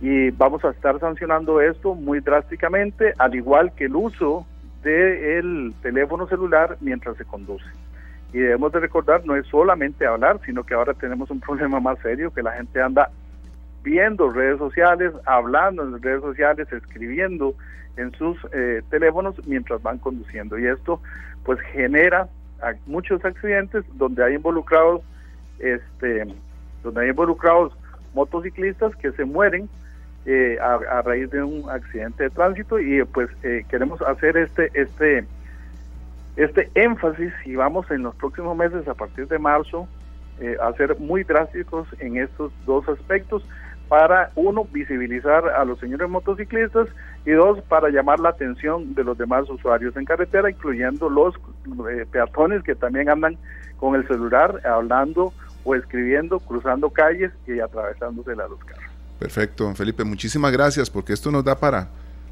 Y vamos a estar sancionando esto muy drásticamente, al igual que el uso del teléfono celular mientras se conduce. Y debemos de recordar, no es solamente hablar, sino que ahora tenemos un problema más serio, que la gente anda viendo redes sociales, hablando en redes sociales, escribiendo en sus eh, teléfonos mientras van conduciendo. Y esto pues genera muchos accidentes donde hay involucrados este donde hay involucrados motociclistas que se mueren eh, a, raíz de un accidente de tránsito. Y pues eh, queremos hacer este este este énfasis y vamos en los próximos meses a partir de marzo eh, a ser muy drásticos en estos dos aspectos para, uno, visibilizar a los señores motociclistas y dos, para llamar la atención de los demás usuarios en carretera, incluyendo los eh, peatones que también andan con el celular hablando o escribiendo, cruzando calles y atravesándose a los carros. Perfecto, don Felipe, muchísimas gracias porque esto nos da para,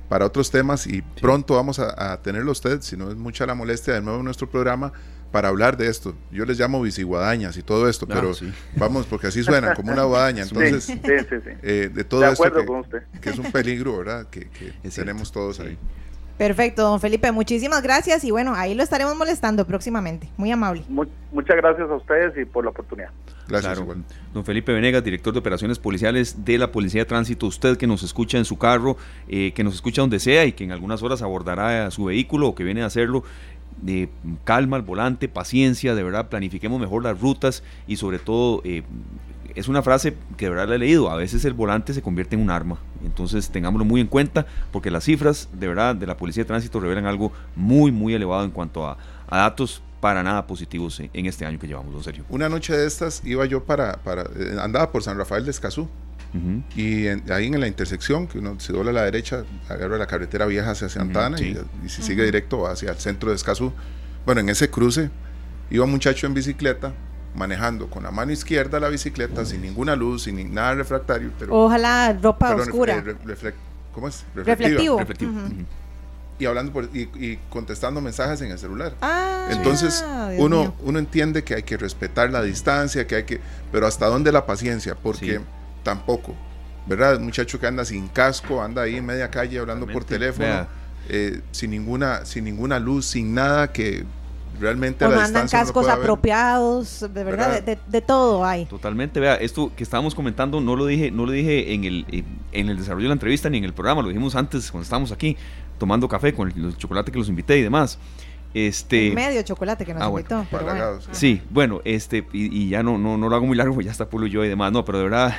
para otros temas y pronto vamos a, tenerlo usted, si no es mucha la molestia, de nuevo en nuestro programa para hablar de esto. Yo les llamo bisiguadañas y todo esto, pero vamos, porque así suenan, como una guadaña. Entonces, eh, de todo esto que, es un peligro, ¿verdad? Que, tenemos todos ahí. Perfecto, don Felipe, muchísimas gracias y bueno, ahí lo estaremos molestando próximamente. Muy amable. muchas gracias a ustedes y por la oportunidad. Gracias. Don Felipe Venegas, director de operaciones policiales de la Policía de Tránsito, usted que nos escucha en su carro, eh, que nos escucha donde sea y que en algunas horas abordará su vehículo o que viene a hacerlo, de calma al volante, paciencia, de verdad, planifiquemos mejor las rutas y sobre todo, eh, es una frase que de verdad la he leído, a veces el volante se convierte en un arma, entonces tengámoslo muy en cuenta porque las cifras de verdad de la Policía de Tránsito revelan algo muy, muy elevado en cuanto a, datos para nada positivos en este año que llevamos, don Sergio. Una noche de estas iba yo para, para eh, andaba por San Rafael de Escazú y ahí en la intersección, que uno se dobla a la derecha, agarra la carretera vieja hacia Santana y, si sigue directo hacia el centro de Escazú. Bueno, en ese cruce iba un muchacho en bicicleta manejando con la mano izquierda la bicicleta sin ninguna luz, sin nada refractario. Pero, Ojalá ropa oscura. ¿Cómo es? Reflectivo. Y hablando por, y, contestando mensajes en el celular. Ah, Entonces, uno, uno entiende que hay que respetar la distancia, que hay que. Pero hasta dónde la paciencia, porque tampoco. ¿Verdad? Un muchacho que anda sin casco, anda ahí en media calle hablando por teléfono, eh, sin, ninguna, sin ninguna luz, sin nada que realmente a la andan cascos apropiados, de verdad, De, todo hay. Totalmente, vea, esto que estábamos comentando no lo dije, no lo dije en el, en el desarrollo de la entrevista ni en el programa, lo dijimos antes cuando estábamos aquí tomando café con el, chocolate que los invité y demás. Este, medio chocolate que nos ah, invitó. Sí, bueno, este, y, ya no, no, no lo hago muy largo, ya está Pulo y yo y demás, no, pero de verdad,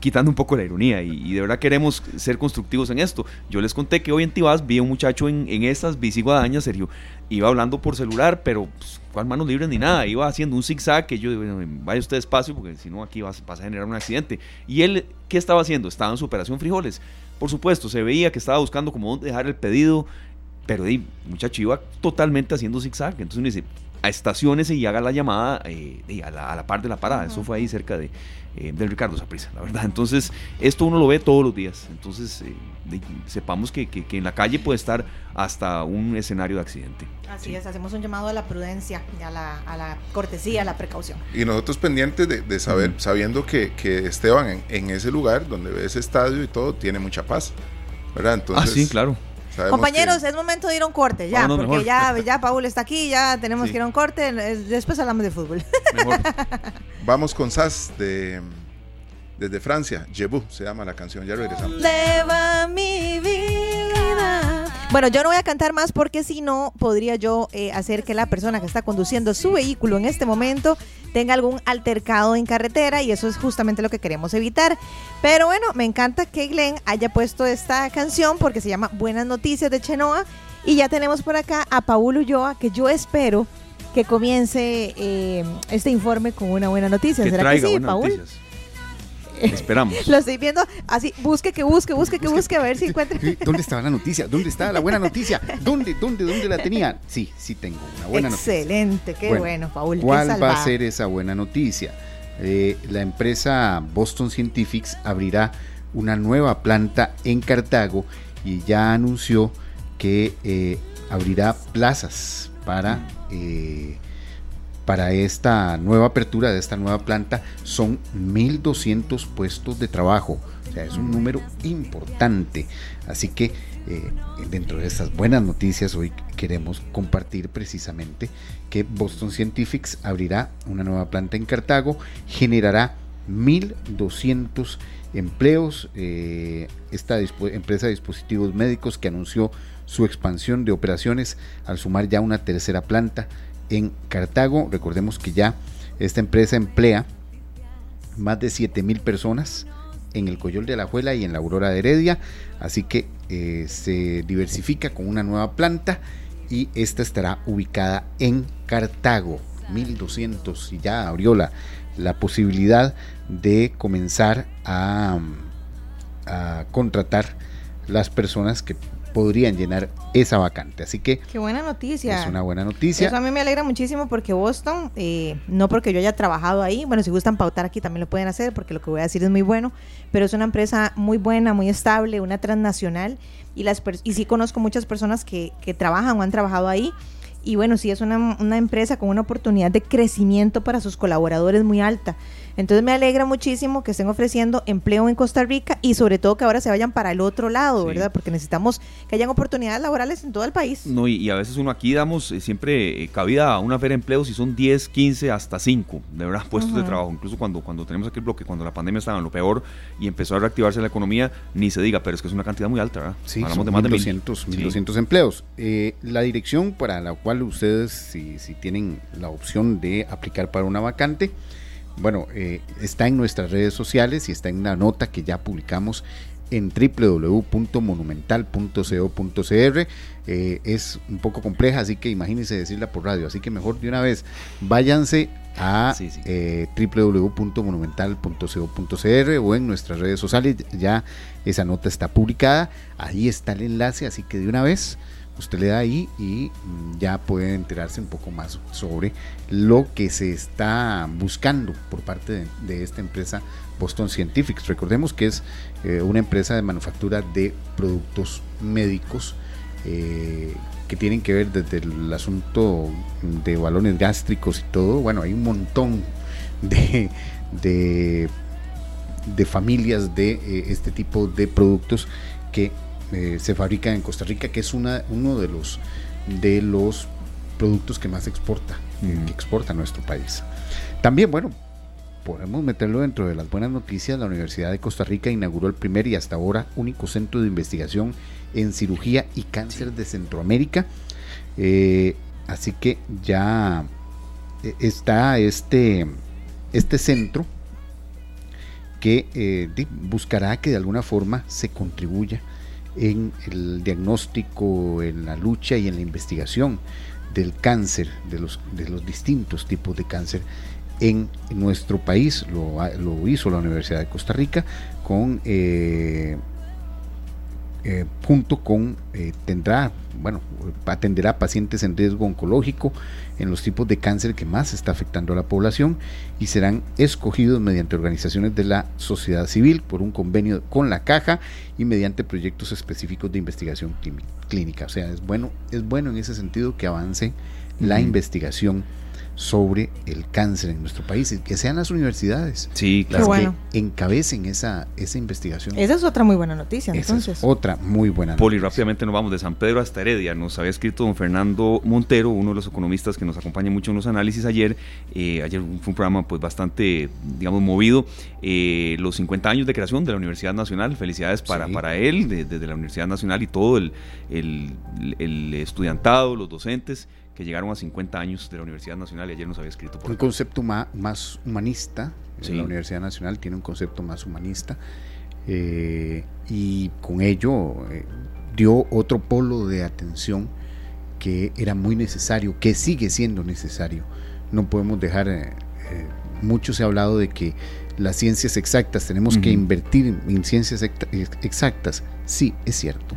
quitando un poco la ironía, y, de verdad queremos ser constructivos en esto. Yo les conté que hoy en Tibás vi a un muchacho en, en estas bici guadañas, Sergio, iba hablando por celular, pero pues, cuál manos libres ni nada, iba haciendo un zigzag que yo, bueno, vaya usted despacio, porque si no aquí vas, vas a generar un accidente. Y él, ¿qué estaba haciendo? Estaba en su operación frijoles. Por supuesto, se veía que estaba buscando cómo dejar el pedido, pero el muchacho iba totalmente haciendo zigzag. Entonces uno dice, a estaciones y haga la llamada eh, a, la, par de la parada. Eso fue ahí cerca de, eh, del Ricardo Saprisa, la verdad. Entonces, esto uno lo ve todos los días. Entonces, eh, sepamos que, que, en la calle puede estar hasta un escenario de accidente. Así es, hacemos un llamado a la prudencia, a la, a la cortesía, a la precaución. Y nosotros pendientes de, saber, sabiendo que, que Esteban en, en, ese lugar donde ve ese estadio y todo, tiene mucha paz. ¿verdad? Entonces, ah, sí, claro Compañeros, es momento de ir a un corte, ya, porque ya, ya Paul está aquí, ya tenemos que ir a un corte, después hablamos de fútbol. Vamos con Sass de desde Francia, Jebu se llama la canción, ya regresamos. Leva mi vida. Bueno, yo no voy a cantar más porque si no podría yo eh, hacer que la persona que está conduciendo su vehículo en este momento tenga algún altercado en carretera y eso es justamente lo que queremos evitar. Pero bueno, me encanta que Glenn haya puesto esta canción porque se llama Buenas Noticias de Chenoa y ya tenemos por acá a Paul Ulloa que yo espero que comience eh, este informe con una buena noticia. ¿Será que sí, Paul? Esperamos. Lo estoy viendo así, busque, que busque, busque, que busque, a ver si encuentra. ¿Dónde estaba la noticia? ¿Dónde está la buena noticia? ¿Dónde, dónde, dónde la tenía? Sí, sí tengo una buena noticia. Excelente, qué bueno, Paul. ¿Cuál va a ser esa buena noticia? Eh, la empresa Boston Scientifics abrirá una nueva planta en Cartago y ya anunció que eh, abrirá plazas para eh, para esta nueva apertura de esta nueva planta son 1.200 puestos de trabajo. O sea, es un número importante. Así que eh, dentro de estas buenas noticias hoy queremos compartir precisamente que Boston Scientifics abrirá una nueva planta en Cartago, generará 1.200 empleos. Eh, esta empresa de dispositivos médicos que anunció su expansión de operaciones al sumar ya una tercera planta en Cartago. Recordemos que ya esta empresa emplea más de 7 mil personas en el Coyol de la Juela y en la Aurora de Heredia, así que eh, se diversifica con una nueva planta y esta estará ubicada en Cartago. 1200 y ya abrió la, la posibilidad de comenzar a, a contratar las personas que podrían llenar esa vacante. Así que... Qué buena noticia. Es una buena noticia. Eso a mí me alegra muchísimo porque Boston, eh, no porque yo haya trabajado ahí, bueno, si gustan pautar aquí también lo pueden hacer porque lo que voy a decir es muy bueno, pero es una empresa muy buena, muy estable, una transnacional y, las y sí conozco muchas personas que, que trabajan o han trabajado ahí y bueno, sí es una, una, empresa con una oportunidad de crecimiento para sus colaboradores muy alta. Entonces me alegra muchísimo que estén ofreciendo empleo en Costa Rica y sobre todo que ahora se vayan para el otro lado, ¿verdad? Porque necesitamos que hayan oportunidades laborales en todo el país. No, y, a veces uno aquí damos eh, siempre eh, cabida a una feria de empleo si son 10, 15, hasta 5, de verdad, puestos de trabajo. Incluso cuando, cuando tenemos aquí el bloque, cuando la pandemia estaba en lo peor y empezó a reactivarse la economía, ni se diga, pero es que es una cantidad muy alta, ¿verdad? Sí, Hablamos de más de 1200, 1200 empleos. Eh, la dirección para la cual ustedes, si, si tienen la opción de aplicar para una vacante, bueno, eh, está en nuestras redes sociales y está en una nota que ya publicamos en www.monumental.co.cr. Eh, es un poco compleja, así que imagínense decirla por radio. Así que mejor de una vez váyanse a eh, www.monumental.co.cr o en nuestras redes sociales. Ya esa nota está publicada. Ahí está el enlace, así que de una vez usted le da ahí y mm, ya puede enterarse un poco más sobre lo que se está buscando por parte de, esta empresa Boston Scientific. Recordemos que es eh, una empresa de manufactura de productos médicos eh, que tienen que ver desde el asunto de balones gástricos y todo. Bueno, hay un montón de, de, familias de eh, este tipo de productos que eh, se fabrica en Costa Rica, que es una, uno de los, de los productos que más exporta, eh, que exporta a nuestro país. También, bueno, podemos meterlo dentro de las buenas noticias, la Universidad de Costa Rica inauguró el primer y hasta ahora único centro de investigación en cirugía y cáncer de Centroamérica. Eh, así que ya está este, este centro que buscará que de alguna forma se contribuya en el diagnóstico, en la lucha y en la investigación del cáncer, de los, de los distintos tipos de cáncer en nuestro país. Lo, hizo la Universidad de Costa Rica con eh, eh, junto con eh, tendrá, bueno, atenderá pacientes en riesgo oncológico en los tipos de cáncer que más está afectando a la población y serán escogidos mediante organizaciones de la sociedad civil por un convenio con la caja y mediante proyectos específicos de investigación clínica. O sea, es bueno, es bueno en ese sentido que avance la investigación sobre el cáncer en nuestro país y que sean las universidades sí, las que encabecen esa, esa investigación. Esa es otra muy buena noticia, entonces. otra muy buena Poli, noticia. rápidamente nos vamos de San Pedro hasta Heredia. Nos había escrito don Fernando Montero, uno de los economistas que nos acompaña mucho en los análisis ayer. Eh, ayer fue un programa pues bastante, digamos, movido. Eh, los 50 años de creación de la Universidad Nacional. Felicidades para, para él, desde la Universidad Nacional y todo el, el, el estudiantado, los docentes que llegaron a 50 años de la Universidad Nacional y ayer nos había escrito por Un concepto más, más humanista, la Universidad Nacional tiene un concepto más humanista eh, y con ello eh, dio otro polo de atención que era muy necesario, que sigue siendo necesario. No podemos dejar, eh, mucho se ha hablado de que las ciencias exactas, tenemos que invertir en ciencias exactas, sí, es cierto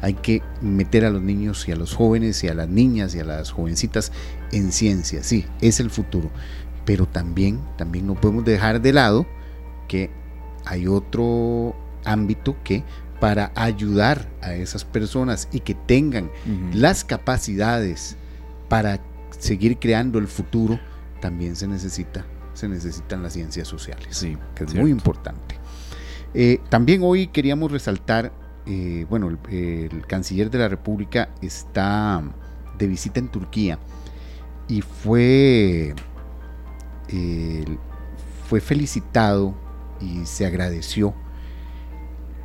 hay que meter a los niños y a los jóvenes y a las niñas y a las jovencitas en ciencia, sí, es el futuro, pero también, también no podemos dejar de lado que hay otro ámbito que para ayudar a esas personas y que tengan las capacidades para seguir creando el futuro, también se necesita, se necesitan las ciencias sociales, sí, que es muy importante. Eh, también hoy queríamos resaltar eh, bueno, el, canciller de la República está de visita en Turquía. Y fue, fue felicitado y se agradeció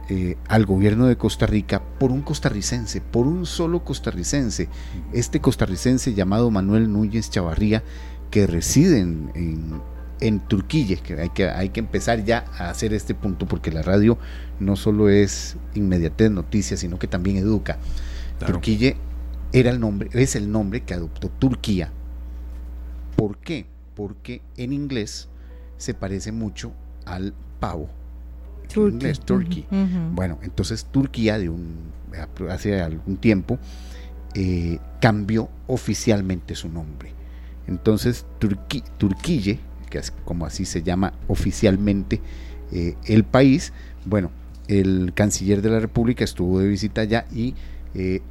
eh, al gobierno de Costa Rica por un costarricense, por un solo costarricense, este costarricense llamado Manuel Núñez Chavarría, que reside en, en Turquía, que hay, que hay que empezar ya a hacer este punto porque la radio no solo es inmediatez noticias, sino que también educa. Turquía era el nombre, es el nombre que adoptó Turquía ¿Por qué? Porque en inglés se parece mucho al pavo. Turkey. inglés, turkey. Bueno, entonces Turquía de un, hace algún tiempo eh, cambió oficialmente su nombre. Entonces Turqui, Turquille, que es como así se llama oficialmente eh, el país, bueno, el canciller de la República estuvo de visita allá y eh,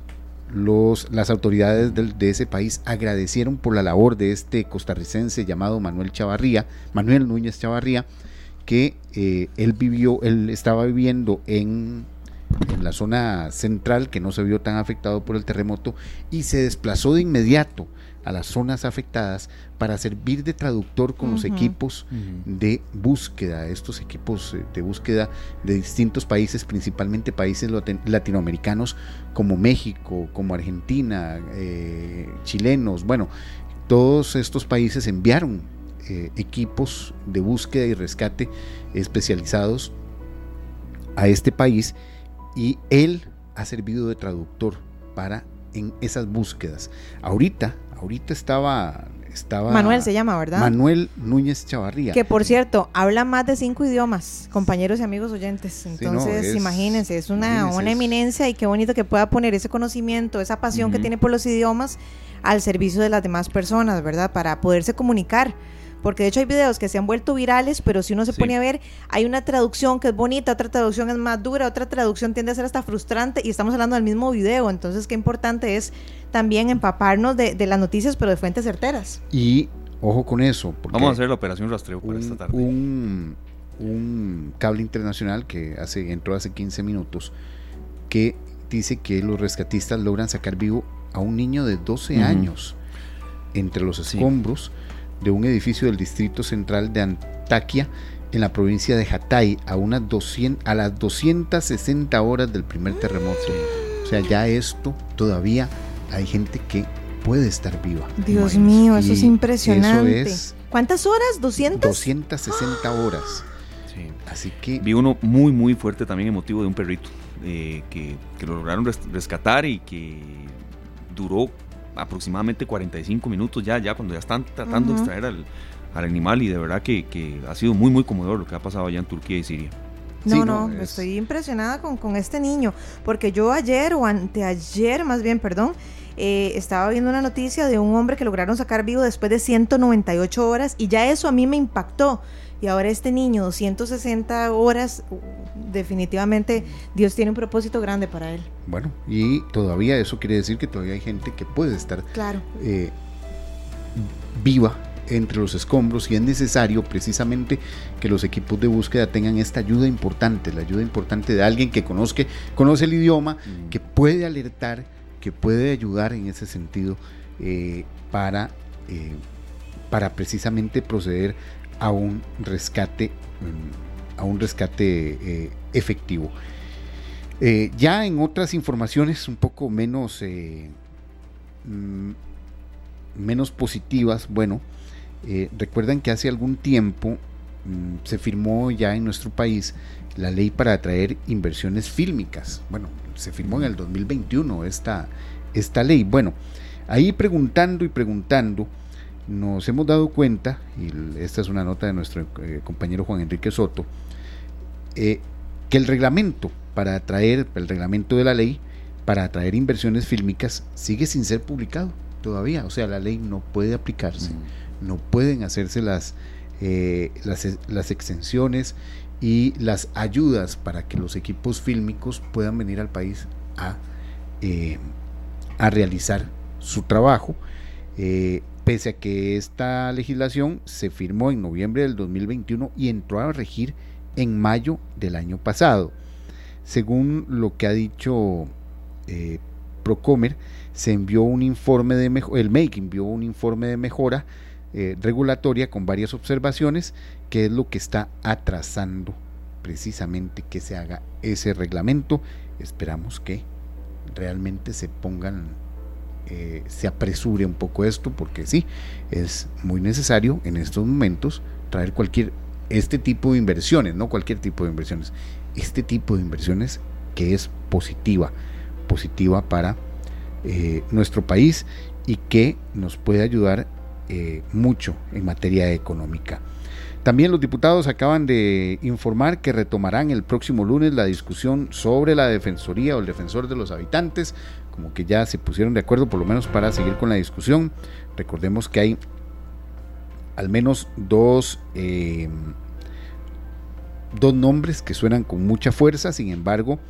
los, las autoridades de ese país agradecieron por la labor de este costarricense llamado Manuel Chavarría, Manuel Núñez Chavarría, que eh, él vivió, él estaba viviendo en, en, la zona central, que no se vio tan afectado por el terremoto, y se desplazó de inmediato a las zonas afectadas para servir de traductor con los equipos de búsqueda, estos equipos eh, de búsqueda de distintos países, principalmente países latinoamericanos como México, como Argentina, eh, chilenos, bueno, todos estos países enviaron eh, equipos de búsqueda y rescate especializados a este país y él ha servido de traductor para en esas búsquedas. Ahorita ahorita estaba estaba Manuel se llama, ¿verdad? Manuel Núñez Chavarría. Que por cierto, habla más de cinco idiomas, compañeros y amigos oyentes. Entonces, imagínense, es una, una eminencia y qué bonito que pueda poner ese conocimiento, esa pasión que tiene por los idiomas al servicio de las demás personas, ¿verdad? Para poderse comunicar porque de hecho hay videos que se han vuelto virales, pero si uno se pone a ver, hay una traducción que es bonita, otra traducción es más dura, otra traducción tiende a ser hasta frustrante y estamos hablando del mismo video, entonces qué importante es también empaparnos de, las noticias, pero de fuentes certeras. Y ojo con eso. Vamos a hacer la operación rastreo para esta tarde. Un, un cable internacional que hace, entró hace 15 minutos, que dice que los rescatistas logran sacar vivo a un niño de 12 años entre los escombros de un edificio del Distrito Central de Antaquia en la provincia de Hatay a, unas 200, a las 260 horas del primer terremoto. O sea, ya esto todavía hay gente que puede estar viva. Dios mío, eso es impresionante. ¿Cuántas horas? ¿200? 260 horas. Sí. Así que... Vi uno muy, muy fuerte también emotivo de un perrito eh, que, que, lo lograron rescatar y que duró aproximadamente 45 minutos ya, ya cuando ya están tratando de extraer al, animal y de verdad que, ha sido muy, muy conmovedor lo que ha pasado allá en Turquía y Siria. No, no, estoy impresionada con, con, este niño, porque yo ayer o anteayer, más bien, perdón, eh, estaba viendo una noticia de un hombre que lograron sacar vivo después de 198 horas y ya eso a mí me impactó. Y ahora este niño, 160 horas, definitivamente Dios tiene un propósito grande para él. Bueno, y todavía eso quiere decir que todavía hay gente que puede estar claro. Eh, viva entre los escombros y es necesario precisamente que los equipos de búsqueda tengan esta ayuda importante, la ayuda importante de alguien que conozca, conoce el idioma, mm. que puede alertar, que puede ayudar en ese sentido eh, para, eh, para precisamente proceder a un rescate, mm, a un rescate eh, efectivo. Eh, ya en otras informaciones un poco menos, eh, mm, menos positivas, bueno, recuerdan que hace algún tiempo mm, se firmó ya en nuestro país la ley para atraer inversiones fílmicas. Bueno, se firmó en el 2021 esta, esta ley. Bueno, ahí preguntando y preguntando, nos hemos dado cuenta, y esta es una nota de nuestro eh, compañero Juan Enrique Soto, eh, que el reglamento para atraer, el reglamento de la ley para atraer inversiones fílmicas sigue sin ser publicado todavía. O sea, la ley no puede aplicarse, mm. no pueden hacerse las, eh, las, las, extensiones y las ayudas para que los equipos fílmicos puedan venir al país a, a realizar su trabajo pese a que esta legislación se firmó en noviembre del 2021 y entró a regir en mayo del año pasado. Según lo que ha dicho eh, Procomer, se envió un informe de el MEIC envió un informe de mejora eh, regulatoria con varias observaciones, que es lo que está atrasando precisamente que se haga ese reglamento. Esperamos que realmente se pongan se apresure un poco esto, porque sí, es muy necesario en estos momentos traer cualquier, este tipo de inversiones, no cualquier tipo de inversiones, este tipo de inversiones que es positiva, positiva para eh, nuestro país y que nos puede ayudar eh, mucho en materia económica. También los diputados acaban de informar que retomarán el próximo lunes la discusión sobre la Defensoría o el Defensor de los Habitantes, como que ya se pusieron de acuerdo por lo menos para seguir con la discusión. Recordemos que hay al menos dos, eh, dos nombres que suenan con mucha fuerza, sin embargo,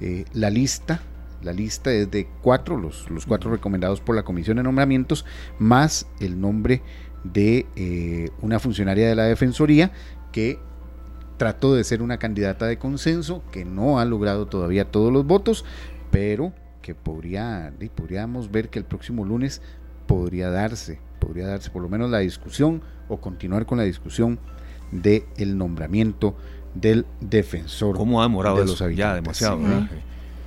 eh, la lista la lista es de cuatro, los, los cuatro recomendados por la Comisión de Nombramientos, más el nombre de eh, una funcionaria de la Defensoría que trató de ser una candidata de consenso, que no ha logrado todavía todos los votos, pero que podría, podríamos ver que el próximo lunes podría darse, podría darse por lo menos la discusión o continuar con la discusión del el nombramiento del defensor ¿Cómo ha demorado de los habitantes. Ya demasiado.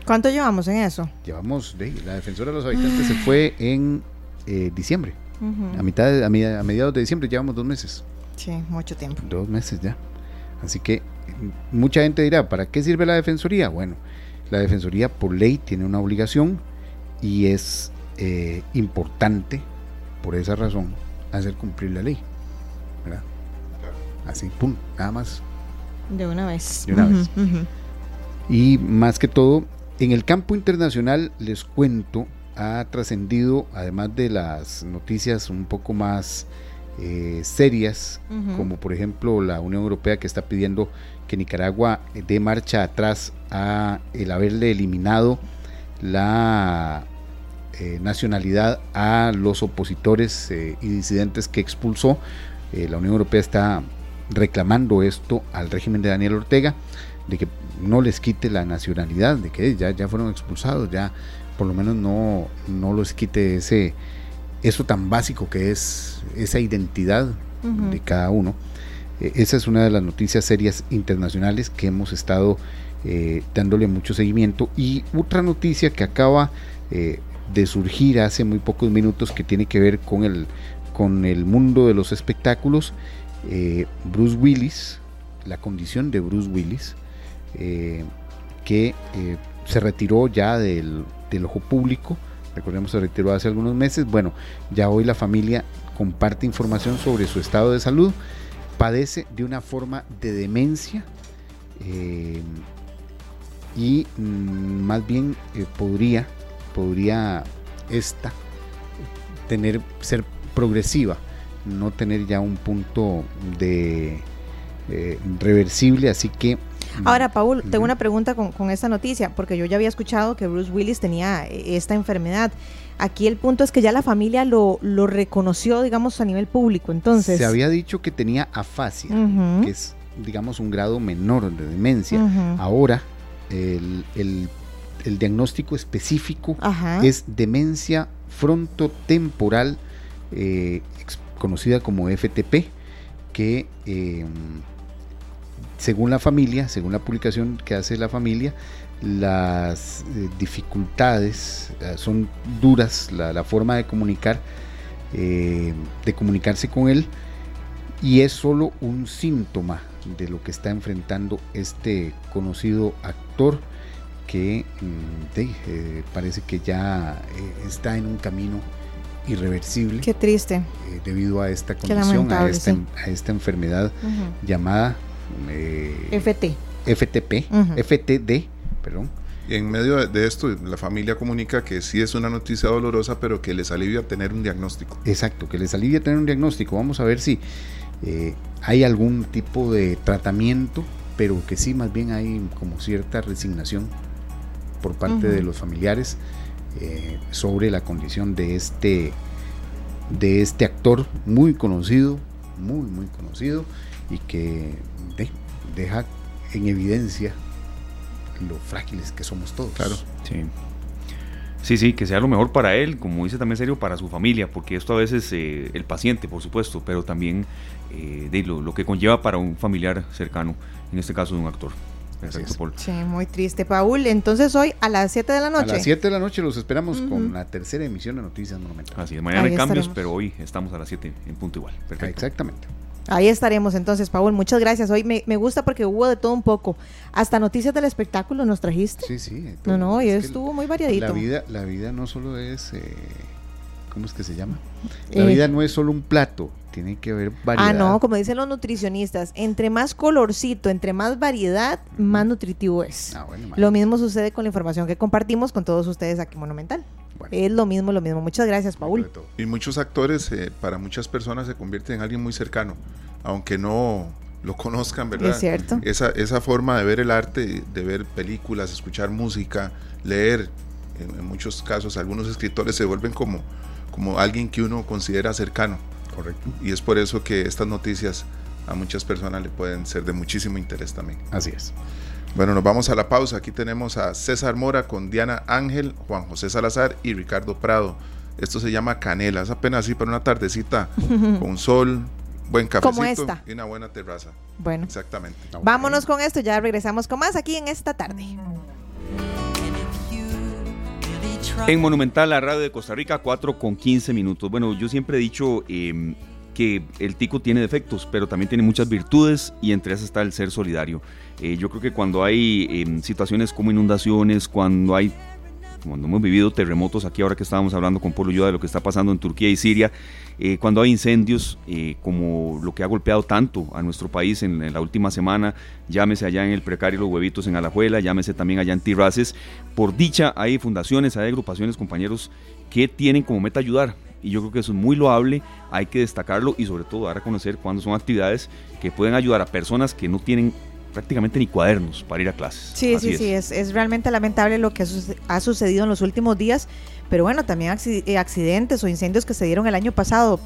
¿Cuánto llevamos en eso? Llevamos, la defensora de los habitantes se fue en eh, diciembre. A mitad a, mediados de diciembre llevamos dos meses. Sí, mucho tiempo. Dos meses ya. Así que mucha gente dirá, ¿para qué sirve la defensoría? Bueno, la defensoría por ley tiene una obligación y es eh, importante por esa razón hacer cumplir la ley. ¿verdad? Así, pum, nada más. De una vez. De una vez. Y más que todo, en el campo internacional les cuento, ha trascendido, además de las noticias un poco más eh, serias, como por ejemplo la Unión Europea que está pidiendo que Nicaragua dé marcha atrás a el haberle eliminado la eh, nacionalidad a los opositores eh, y disidentes que expulsó. la Unión Europea está reclamando esto al régimen de Daniel Ortega de que no les quite la nacionalidad, de que ya, ya fueron expulsados, ya por lo menos no, no les quite ese, eso tan básico que es esa identidad de cada uno. E, esa es una de las noticias serias internacionales que hemos estado eh, dándole mucho seguimiento. Y otra noticia que acaba eh, de surgir hace muy pocos minutos que tiene que ver con el, con el mundo de los espectáculos. Eh, Bruce Willis, la condición de Bruce Willis, eh, que eh, se retiró ya del, ojo público. Recordemos, se retiró hace algunos meses. Bueno, ya hoy la familia comparte información sobre su estado de salud. Padece de una forma de demencia eh, y mm, más bien podría, podría esta tener, ser progresiva, no tener ya un punto de reversible, así que Ahora, Paul, tengo una pregunta con, esta noticia, porque yo ya había escuchado que Bruce Willis tenía eh, esta enfermedad. Aquí el punto es que ya la familia lo, lo reconoció, digamos, a nivel público. Entonces. Se había dicho que tenía afasia, que es, digamos, un grado menor de demencia. Ahora, el, diagnóstico específico es demencia frontotemporal, eh, conocida como FTP, que. Eh, según la familia, según la publicación que hace la familia, las eh, dificultades eh, son duras, la, forma de comunicar, eh, de comunicarse con él, y es solo un síntoma de lo que está enfrentando este conocido actor que mm, parece que ya está en un camino irreversible. Qué triste. debido a esta condición, a esta, enfermedad llamada FT. FTP, FTD, perdón. Y en medio de esto, la familia comunica que sí es una noticia dolorosa, pero que les alivia tener un diagnóstico. Exacto, que les alivia tener un diagnóstico. Vamos a ver si eh, hay algún tipo de tratamiento, pero que sí, más bien hay como cierta resignación por parte de los familiares eh, sobre la condición de este, de este actor muy conocido, muy, muy conocido, y que deja en evidencia lo frágiles que somos todos. Claro. Sí. Sí, sí, que sea lo mejor para él, como dice también serio, para su familia, porque esto a veces eh, el paciente, por supuesto, pero también eh, de lo, que conlleva para un familiar cercano, en este caso de un actor. Exacto, Sí, muy triste. Paul, entonces hoy a las 7 de la noche. A las 7 de la noche los esperamos con la tercera emisión de Noticias Monumental. Así es, mañana hay cambios, pero hoy estamos a las 7 en punto igual. Perfecto. Exactamente. Ahí estaremos entonces, Paul. Muchas gracias. Hoy me, gusta porque hubo de todo un poco. Hasta noticias del espectáculo nos trajiste. Sí, sí. No, no, y estuvo muy variadito. La vida, la vida no solo es, eh, ¿cómo es que se llama? La eh. vida no es solo un plato, tiene que haber variedad. Ah, no, como dicen los nutricionistas, entre más colorcito, entre más variedad, más nutritivo es. Ah, lo mismo sucede con la información que compartimos con todos ustedes aquí Monumental. Es lo mismo, lo mismo. Muchas gracias, Paul. Y muchos actores, eh, para muchas personas, se convierten en alguien muy cercano, aunque no lo conozcan, ¿verdad? Es cierto. Esa, esa forma de ver el arte, de ver películas, escuchar música, leer, en, en muchos casos, algunos escritores se vuelven como, como alguien que uno considera cercano. Correcto. Y es por eso que estas noticias a muchas personas le pueden ser de muchísimo interés también. Así es. Bueno, nos vamos a la pausa. Aquí tenemos a César Mora con Diana Ángel, Juan José Salazar y Ricardo Prado. Esto se llama canela. Es apenas así para una tardecita con sol, buen cafecito y una buena terraza. Bueno. Exactamente. Vámonos con esto. Ya regresamos con más aquí en esta tarde. En Monumental, la radio de Costa Rica, 4 con 15 minutos. Bueno, yo siempre he dicho em, que el tico tiene defectos, pero también tiene muchas virtudes y entre esas está el ser solidario. Eh, yo creo que cuando hay em, situaciones como inundaciones, cuando hay cuando hemos vivido terremotos, aquí ahora que estábamos hablando con Polo Yoda de lo que está pasando en Turquía y Siria, eh, cuando hay incendios eh, como lo que ha golpeado tanto a nuestro país en, la última semana, llámese allá en el precario Los Huevitos en Alajuela, llámese también allá en Tirraces, por dicha hay fundaciones, hay agrupaciones, compañeros, que tienen como meta ayudar. Y yo creo que eso es muy loable, hay que destacarlo y sobre todo dar a conocer cuándo son actividades que pueden ayudar a personas que no tienen prácticamente ni cuadernos para ir a clases. Sí, sí, sí, es, es realmente lamentable lo que ha sucedido en los últimos días, pero bueno, también eh, accidentes o incendios que se dieron el año pasado,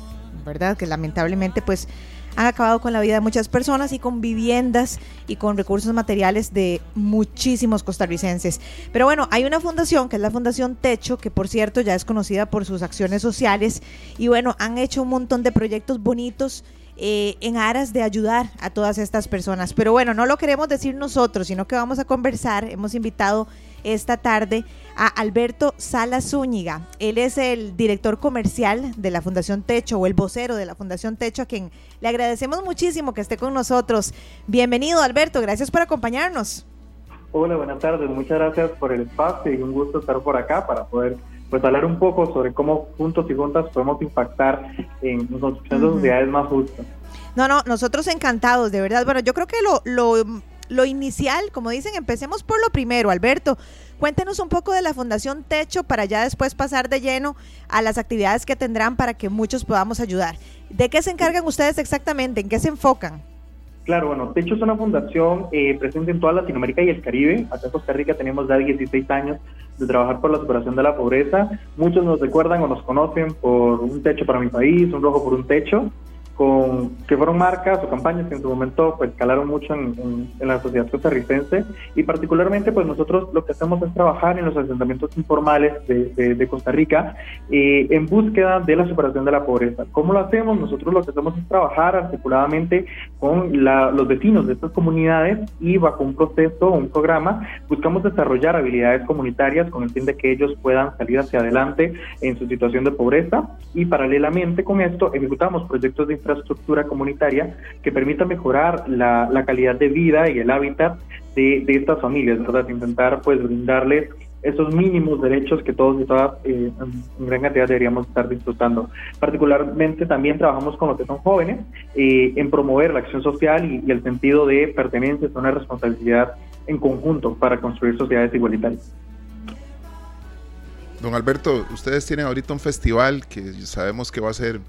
¿verdad? Que lamentablemente pues han acabado con la vida de muchas personas y con viviendas y con recursos materiales de muchísimos costarricenses. Pero bueno, hay una fundación que es la Fundación Techo, que por cierto ya es conocida por sus acciones sociales y bueno, han hecho un montón de proyectos bonitos eh, en aras de ayudar a todas estas personas. Pero bueno, no lo queremos decir nosotros, sino que vamos a conversar. Hemos invitado esta tarde a Alberto Salas Zúñiga. Él es el director comercial de la Fundación Techo o el vocero de la Fundación Techo, a quien le agradecemos muchísimo que esté con nosotros. Bienvenido, Alberto. Gracias por acompañarnos. Hola, buenas tardes. Muchas gracias por el espacio y un gusto estar por acá para poder pues hablar un poco sobre cómo juntos y juntas podemos impactar en construcción de sociedades más justas. No, no, nosotros encantados, de verdad. Bueno, yo creo que lo, lo, lo inicial, como dicen, empecemos por lo primero, Alberto. Cuéntenos un poco de la Fundación Techo para ya después pasar de lleno a las actividades que tendrán para que muchos podamos ayudar. ¿De qué se encargan ustedes exactamente? ¿En qué se enfocan? Claro, bueno, Techo es una fundación eh, presente en toda Latinoamérica y el Caribe. Acá en Costa Rica tenemos ya 16 años de trabajar por la superación de la pobreza. Muchos nos recuerdan o nos conocen por un techo para mi país, un rojo por un techo con que fueron marcas o campañas que en su momento pues calaron mucho en, la sociedad costarricense y particularmente pues nosotros lo que hacemos es trabajar en los asentamientos informales de, Costa Rica eh, en búsqueda de la superación de la pobreza. ¿Cómo lo hacemos? Nosotros lo que hacemos es trabajar articuladamente con los vecinos de estas comunidades y bajo un proceso, un programa, buscamos desarrollar habilidades comunitarias con el fin de que ellos puedan salir hacia adelante en su situación de pobreza y paralelamente con esto ejecutamos proyectos de infraestructura comunitaria que permita mejorar la, calidad de vida y el hábitat de, estas familias, ¿verdad? Intentar pues brindarles esos mínimos derechos que todos y todas eh, en gran cantidad deberíamos estar disfrutando. Particularmente también trabajamos con los que son jóvenes eh, en promover la acción social y, y el sentido de pertenencia, es una responsabilidad en conjunto para construir sociedades igualitarias. Don Alberto, ustedes tienen ahorita un festival que sabemos que va a ser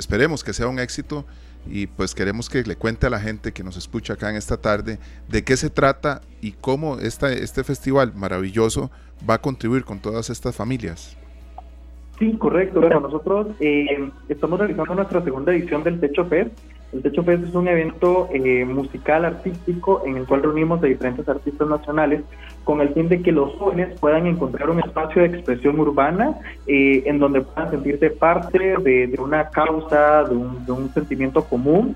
Esperemos que sea un éxito y pues queremos que le cuente a la gente que nos escucha acá en esta tarde de qué se trata y cómo esta, este festival maravilloso va a contribuir con todas estas familias. Sí, correcto. Bueno, nosotros eh, estamos realizando nuestra segunda edición del Techo Fest. El Techo Fest es un evento eh, musical, artístico, en el cual reunimos a diferentes artistas nacionales con el fin de que los jóvenes puedan encontrar un espacio de expresión urbana eh, en donde puedan sentirse parte de, una causa, de un, sentimiento común,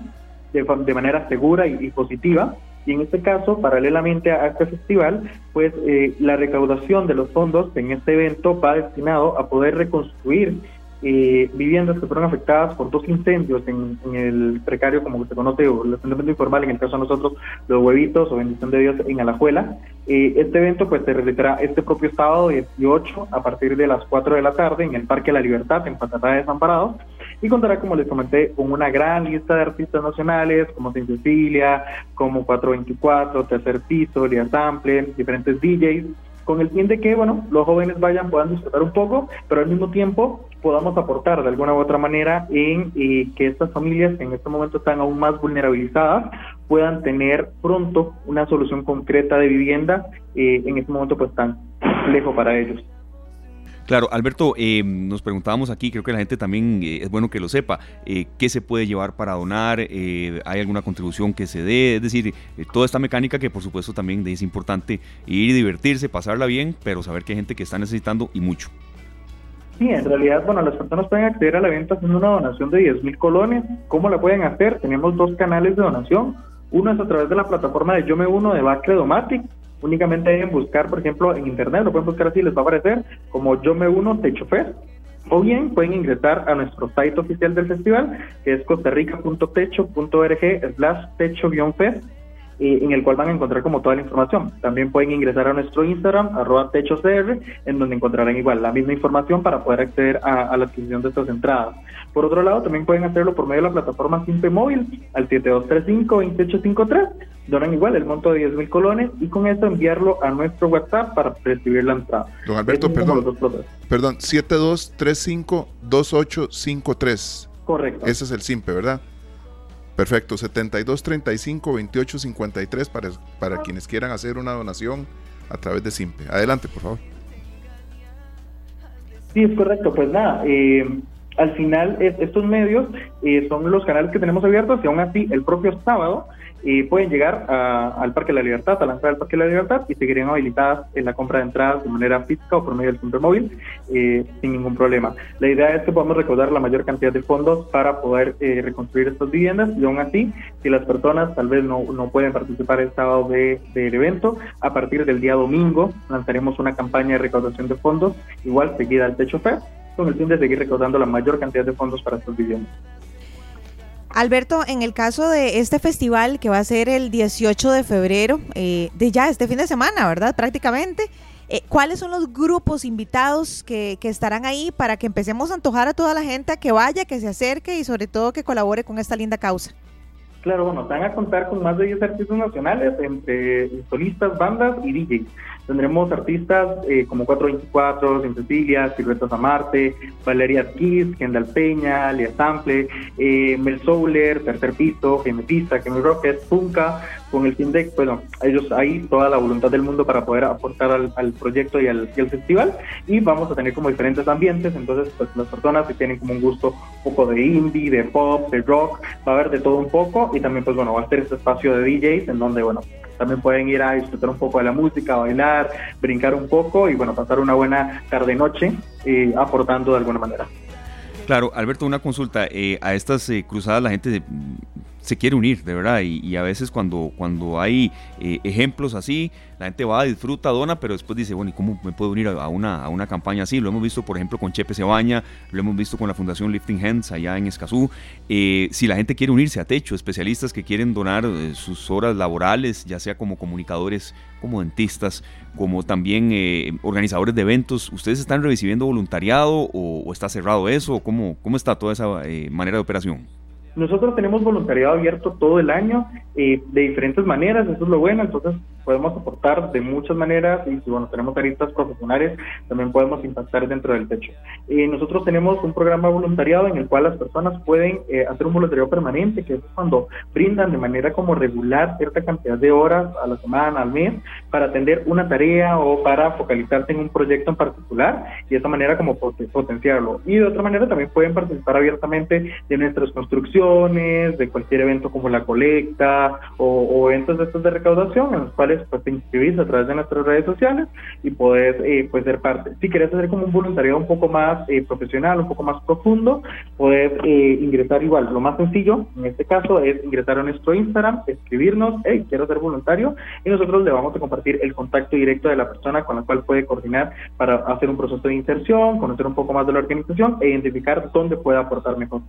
de, manera segura y, positiva. Y en este caso, paralelamente a este festival, pues eh, la recaudación de los fondos en este evento va destinado a poder reconstruir eh, viviendas que fueron afectadas por dos incendios en, el precario, como se conoce, o el asentamiento informal, en el caso de nosotros, los huevitos o bendición de Dios en Alajuela. Eh, este evento pues se realizará este propio sábado 18 a partir de las 4 de la tarde en el Parque La Libertad, en Patatá de Desamparados, y contará, como les comenté, con una gran lista de artistas nacionales como Sin Cecilia, como 424, Tercer Piso, Lía Sample, diferentes DJs, con el fin de que, bueno, los jóvenes vayan, puedan disfrutar un poco, pero al mismo tiempo podamos aportar de alguna u otra manera en eh, que estas familias que en este momento están aún más vulnerabilizadas puedan tener pronto una solución concreta de vivienda eh, en este momento pues tan complejo para ellos. Claro, Alberto, eh, nos preguntábamos aquí, creo que la gente también eh, es bueno que lo sepa, eh, ¿qué se puede llevar para donar? ¿Hay alguna contribución que se dé? Es decir, toda esta mecánica que por supuesto también es importante ir y divertirse, pasarla bien, pero saber que hay gente que está necesitando y mucho. Sí, en realidad, bueno, las personas pueden acceder a la venta haciendo una donación de 10 mil colones. ¿Cómo la pueden hacer? Tenemos dos canales de donación. Uno es a través de la plataforma de Yo Me Uno de Bacredomatic, únicamente deben buscar, por ejemplo, en internet, lo pueden buscar así, les va a aparecer como Yo Me Uno Techo Fest, o bien pueden ingresar a nuestro site oficial del festival, que es costarrica.techo.org slash techo-fest, en el cual van a encontrar como toda la información. También pueden ingresar a nuestro Instagram, arroba techocr, en donde encontrarán igual la misma información para poder acceder a, la adquisición de estas entradas. Por otro lado, también pueden hacerlo por medio de la plataforma Simpe Móvil al 7235-2853. Donan igual el monto de 10 mil colones y con eso enviarlo a nuestro WhatsApp para recibir la entrada. Don Alberto, perdón, perdón, 7235-2853. Correcto. Ese es el Simpe, ¿verdad? Perfecto, 72 35 28 53 para, para quienes quieran hacer una donación a través de Simpe. Adelante, por favor. Sí, es correcto. Pues nada, eh, al final estos medios eh, son los canales que tenemos abiertos y aún así el propio sábado y pueden llegar al Parque de la Libertad, a la entrada del Parque de la Libertad y seguirían habilitadas en la compra de entradas de manera física o por medio del centro móvil eh, sin ningún problema. La idea es que podamos recaudar la mayor cantidad de fondos para poder eh, reconstruir estas viviendas y aún así, si las personas tal vez no, no pueden participar el sábado de, del evento, a partir del día domingo lanzaremos una campaña de recaudación de fondos, igual seguida al Techo Fair, con el fin de seguir recaudando la mayor cantidad de fondos para estas viviendas. Alberto, en el caso de este festival que va a ser el 18 de febrero, eh, de ya este fin de semana, ¿verdad? Prácticamente. Eh, ¿Cuáles son los grupos invitados que, que, estarán ahí para que empecemos a antojar a toda la gente a que vaya, que se acerque y sobre todo que colabore con esta linda causa? Claro, bueno, van a contar con más de 10 artistas nacionales, entre solistas, bandas y DJs. Tendremos artistas eh, como 424, Sin Cecilia, Silvestre Amarte, Valeria Kiss, Kendall Peña, Lea Sample, eh, Mel Souler, Tercer Piso, Gemetista, Kemi Rocket, Punka, con el fin de, bueno, ellos hay toda la voluntad del mundo para poder aportar al, proyecto y al, festival y vamos a tener como diferentes ambientes, entonces pues las personas que tienen como un gusto un poco de indie, de pop, de rock, va a haber de todo un poco y también pues bueno, va a ser este espacio de DJs en donde bueno, también pueden ir a disfrutar un poco de la música, bailar, brincar un poco y bueno, pasar una buena tarde-noche eh, aportando de alguna manera. Claro, Alberto, una consulta. Eh, a estas eh, cruzadas la gente se quiere unir, de verdad, y, a veces cuando, cuando hay eh, ejemplos así, la gente va, disfruta, dona, pero después dice, bueno, ¿y cómo me puedo unir a una, a una campaña así? Lo hemos visto, por ejemplo, con Chepe Cebaña, lo hemos visto con la Fundación Lifting Hands allá en Escazú. Eh, si la gente quiere unirse a Techo, especialistas que quieren donar eh, sus horas laborales, ya sea como comunicadores, como dentistas, como también organizadores de eventos, ¿ustedes están recibiendo voluntariado o, está cerrado eso? ¿Cómo, ¿Cómo está toda esa manera de operación? Nosotros tenemos voluntariado abierto todo el año eh, de diferentes maneras, eso es lo bueno, entonces podemos aportar de muchas maneras y si bueno, tenemos aristas profesionales, también podemos impactar dentro del techo. Eh, nosotros tenemos un programa voluntariado en el cual las personas pueden eh, hacer un voluntariado permanente, que es cuando brindan de manera como regular cierta cantidad de horas a la semana, al mes, para atender una tarea o para focalizarse en un proyecto en particular y de esa manera como potenciarlo. Y de otra manera también pueden participar abiertamente de nuestras construcciones, de cualquier evento como la colecta o, eventos de estos de recaudación, en los cuales sociales, pues te a través de nuestras redes sociales y puedes eh, pues ser parte. Si quieres hacer como un voluntariado un poco más eh, profesional, un poco más profundo, puedes eh, ingresar igual. Lo más sencillo en este caso es ingresar a nuestro Instagram, escribirnos, hey, quiero ser voluntario y nosotros le vamos a compartir el contacto directo de la persona con la cual puede coordinar para hacer un proceso de inserción, conocer un poco más de la organización e identificar dónde puede aportar mejor.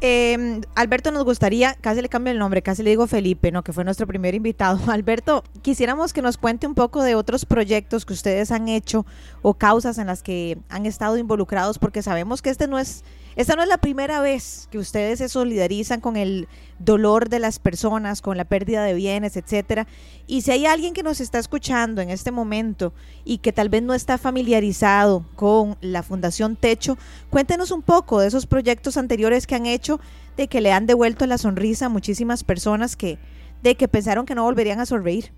Em, Alberto, nos gustaría, casi le cambio el nombre, casi le digo Felipe, ¿no? que fue nuestro primer invitado. Alberto, quisiéramos que nos cuente un poco de otros proyectos que ustedes han hecho o causas en las que han estado involucrados, porque sabemos que este no es esta no es la primera vez que ustedes se solidarizan con el dolor de las personas, con la pérdida de bienes, etcétera. Y si hay alguien que nos está escuchando en este momento y que tal vez no está familiarizado con la Fundación Techo, cuéntenos un poco de esos proyectos anteriores que han hecho, de que le han devuelto la sonrisa a muchísimas personas que, de que pensaron que no volverían a sonreír.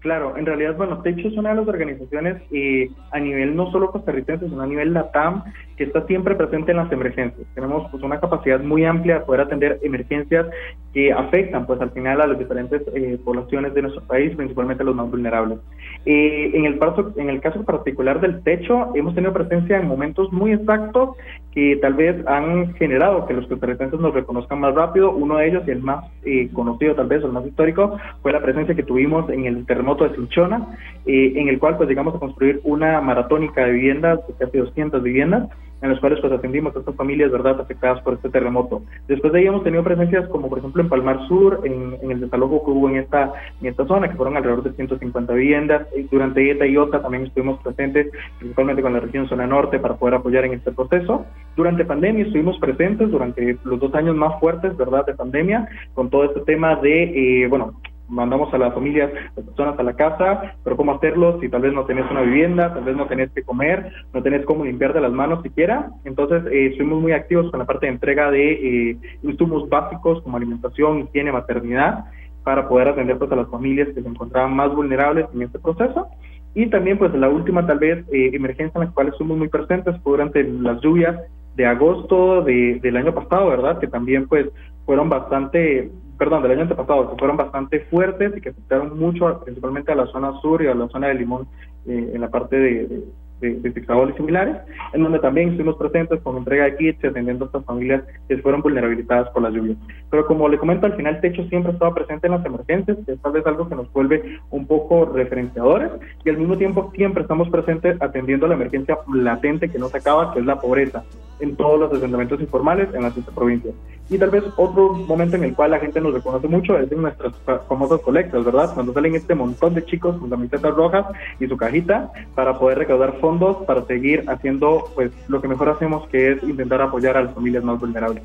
Claro, en realidad, bueno, Techo es una de las organizaciones eh, a nivel no solo costarricense, sino a nivel LATAM, que está siempre presente en las emergencias. Tenemos pues una capacidad muy amplia de poder atender emergencias que afectan pues al final a las diferentes eh, poblaciones de nuestro país, principalmente a los más vulnerables. Eh, en, el caso, en el caso particular del techo, hemos tenido presencia en momentos muy exactos que tal vez han generado que los costarricenses nos reconozcan más rápido. Uno de ellos, y el más conocido tal vez, o el más histórico, fue la presencia que tuvimos en el terremoto de Cinchona, eh, en el cual pues llegamos a construir una maratónica de viviendas, de casi 200 viviendas, en las cuales pues atendimos a estas familias, ¿verdad?, afectadas por este terremoto. Después de ahí hemos tenido presencias como por ejemplo en Palmar Sur, en, el desalojo que hubo en esta, en esta zona, que fueron alrededor de 150 viviendas. Durante ETA y OTA también estuvimos presentes, principalmente con la región zona norte, para poder apoyar en este proceso. Durante pandemia estuvimos presentes durante los dos años más fuertes, ¿verdad?, de pandemia, con todo este tema de, eh, bueno, mandamos a las familias, las personas a la casa, pero cómo hacerlo si tal vez no tenés una vivienda, tal vez no tenés que comer, no tenés cómo limpiarte las manos siquiera. Entonces, eh, estuvimos muy activos con la parte de entrega de eh, insumos básicos como alimentación, higiene, maternidad, para poder atender pues, a las familias que se encontraban más vulnerables en este proceso. Y también, pues, la última, tal vez, eh, emergencia en la cual estuvimos muy presentes fue durante las lluvias de agosto de, del año pasado, ¿verdad? Que también, pues, fueron bastante perdón, del año antepasado, que fueron bastante fuertes y que afectaron mucho, principalmente a la zona sur y a la zona de Limón, eh, en la parte de, de, de y similares, en donde también estuvimos presentes con entrega de kits y atendiendo a estas familias que fueron vulnerabilizadas por las lluvias. Pero como le comento, al final Techo siempre estaba presente en las emergencias, que es tal vez algo que nos vuelve un poco referenciadores, y al mismo tiempo siempre estamos presentes atendiendo la emergencia latente que no se acaba, que es la pobreza, en todos los asentamientos informales en las siete provincias. Y tal vez otro momento en el cual la gente nos reconoce mucho es en nuestras famosas colectas, ¿verdad? Cuando salen este montón de chicos con camisetas rojas y su cajita para poder recaudar fondos para seguir haciendo pues lo que mejor hacemos, que es intentar apoyar a las familias más vulnerables.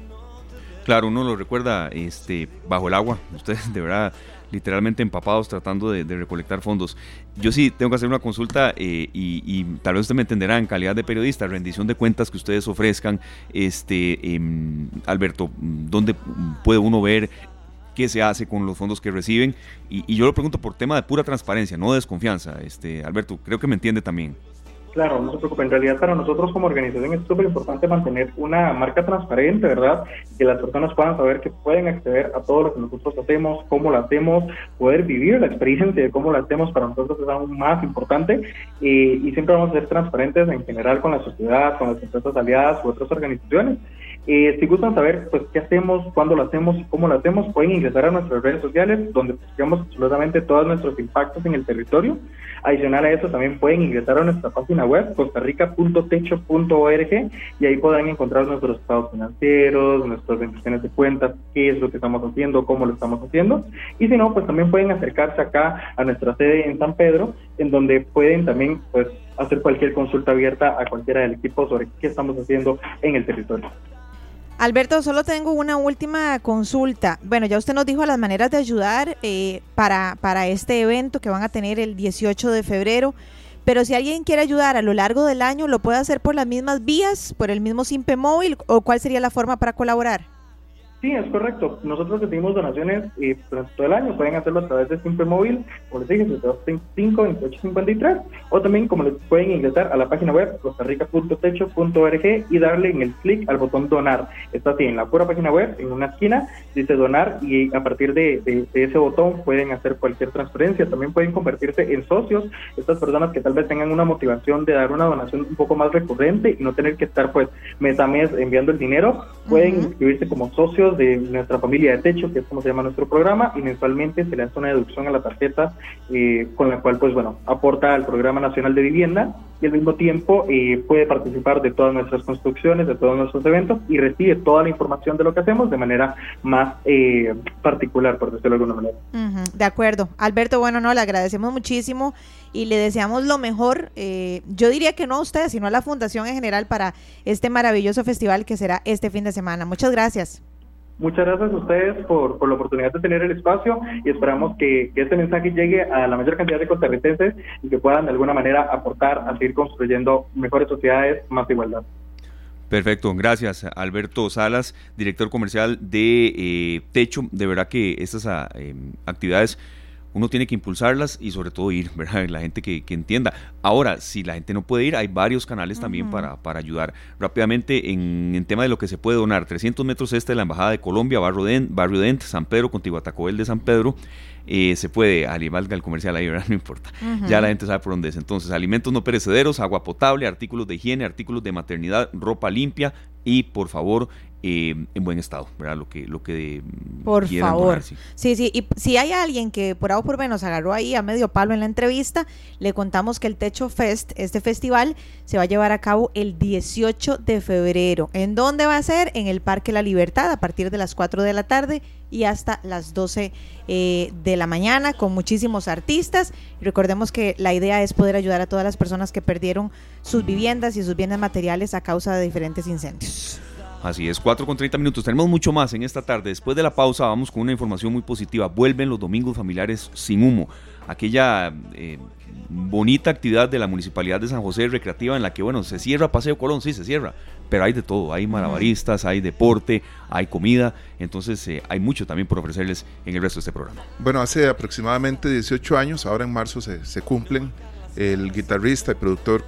Claro, uno lo recuerda este, bajo el agua, ustedes de verdad literalmente empapados tratando de, recolectar fondos. Yo sí tengo que hacer una consulta eh, y, tal vez usted me entenderá en calidad de periodista, rendición de cuentas que ustedes ofrezcan. Este, em, Alberto, ¿dónde puede uno ver qué se hace con los fondos que reciben? Y, y, yo lo pregunto por tema de pura transparencia, no de desconfianza. Este, Alberto, creo que me entiende también. Claro, no se preocupe. En realidad, para nosotros como organización es súper importante mantener una marca transparente, ¿verdad? Que las personas puedan saber que pueden acceder a todo lo que nosotros hacemos, cómo lo hacemos, poder vivir la experiencia de cómo lo hacemos para nosotros es aún más importante. y siempre vamos a ser transparentes en general con la sociedad, con las empresas aliadas u otras organizaciones. Eh, si gustan saber pues qué hacemos, cuándo lo hacemos cómo lo hacemos, pueden ingresar a nuestras redes sociales donde publicamos absolutamente todos nuestros impactos en el territorio. Adicional a eso, también pueden ingresar a nuestra página web, costarrica.techo.org, y ahí podrán encontrar nuestros estados financieros, nuestras rendiciones de cuentas, qué es lo que estamos haciendo, cómo lo estamos haciendo. Y si no, pues también pueden acercarse acá a nuestra sede en San Pedro, en donde pueden también pues hacer cualquier consulta abierta a cualquiera del equipo sobre qué estamos haciendo en el territorio. Alberto, solo tengo una última consulta. Bueno, ya usted nos dijo las maneras de ayudar eh, para, para este evento que van a tener el 18 de febrero, pero si alguien quiere ayudar a lo largo del año, ¿lo puede hacer por las mismas vías, por el mismo Simpe Móvil o cuál sería la forma para colaborar? Sí, es correcto. Nosotros recibimos donaciones eh, durante todo el año. Pueden hacerlo a través de Simple Móvil, como les dije, 2853 o también como les pueden ingresar a la página web costarrica.techo.org y darle en el clic al botón donar. Está así en la pura página web, en una esquina, dice donar y a partir de, ese botón pueden hacer cualquier transferencia. También pueden convertirse en socios. Estas personas que tal vez tengan una motivación de dar una donación un poco más recurrente y no tener que estar pues mes a mes enviando el dinero, pueden inscribirse como socios de nuestra familia de techo, que es como se llama nuestro programa, y mensualmente se le hace una deducción a la tarjeta eh, con la cual, pues bueno, aporta al Programa Nacional de Vivienda y al mismo tiempo eh, puede participar de todas nuestras construcciones, de todos nuestros eventos y recibe toda la información de lo que hacemos de manera más eh, particular, por decirlo de alguna manera. de acuerdo. Alberto, bueno, no, le agradecemos muchísimo y le deseamos lo mejor. yo diría que no a ustedes, sino a la Fundación en general para este maravilloso festival que será este fin de semana. Muchas gracias. Muchas gracias a ustedes por, por, la oportunidad de tener el espacio y esperamos que, este mensaje llegue a la mayor cantidad de costarricenses y que puedan de alguna manera aportar a seguir construyendo mejores sociedades, más igualdad. Perfecto, gracias Alberto Salas, director comercial de eh, Techo. De verdad que estas em, actividades uno tiene que impulsarlas y sobre todo ir, ¿verdad? La gente que, entienda. Ahora, si la gente no puede ir, hay varios canales también para, para ayudar. Rápidamente, en, en, tema de lo que se puede donar, 300 metros este de la Embajada de Colombia, Barrio Dent, Barrio Dent San Pedro, Contiguatacobel de San Pedro. Eh, se puede, al valga el comercial ahí, ¿verdad? No importa. Ya la gente sabe por dónde es. Entonces, alimentos no perecederos, agua potable, artículos de higiene, artículos de maternidad, ropa limpia y, por favor, eh, en buen estado, ¿verdad? Lo que, lo que Por favor. sí. sí. y si hay alguien que por A o por B nos agarró ahí a medio palo en la entrevista, le contamos que el Techo Fest, este festival, se va a llevar a cabo el 18 de febrero. ¿En dónde va a ser? En el Parque La Libertad, a partir de las 4 de la tarde y hasta las 12 eh, de la mañana, con muchísimos artistas. recordemos que la idea es poder ayudar a todas las personas que perdieron sus viviendas y sus bienes materiales a causa de diferentes incendios. Así es, 4 con 30 minutos. Tenemos mucho más en esta tarde. Después de la pausa vamos con una información muy positiva. Vuelven los domingos familiares sin humo. Aquella eh, bonita actividad de la Municipalidad de San José recreativa en la que, bueno, se cierra Paseo Colón, sí, se cierra, pero hay de todo. Hay malabaristas, hay deporte, hay comida. Entonces eh, hay mucho también por ofrecerles en el resto de este programa. Bueno, hace aproximadamente 18 años, ahora en marzo se, se cumplen, el guitarrista y productor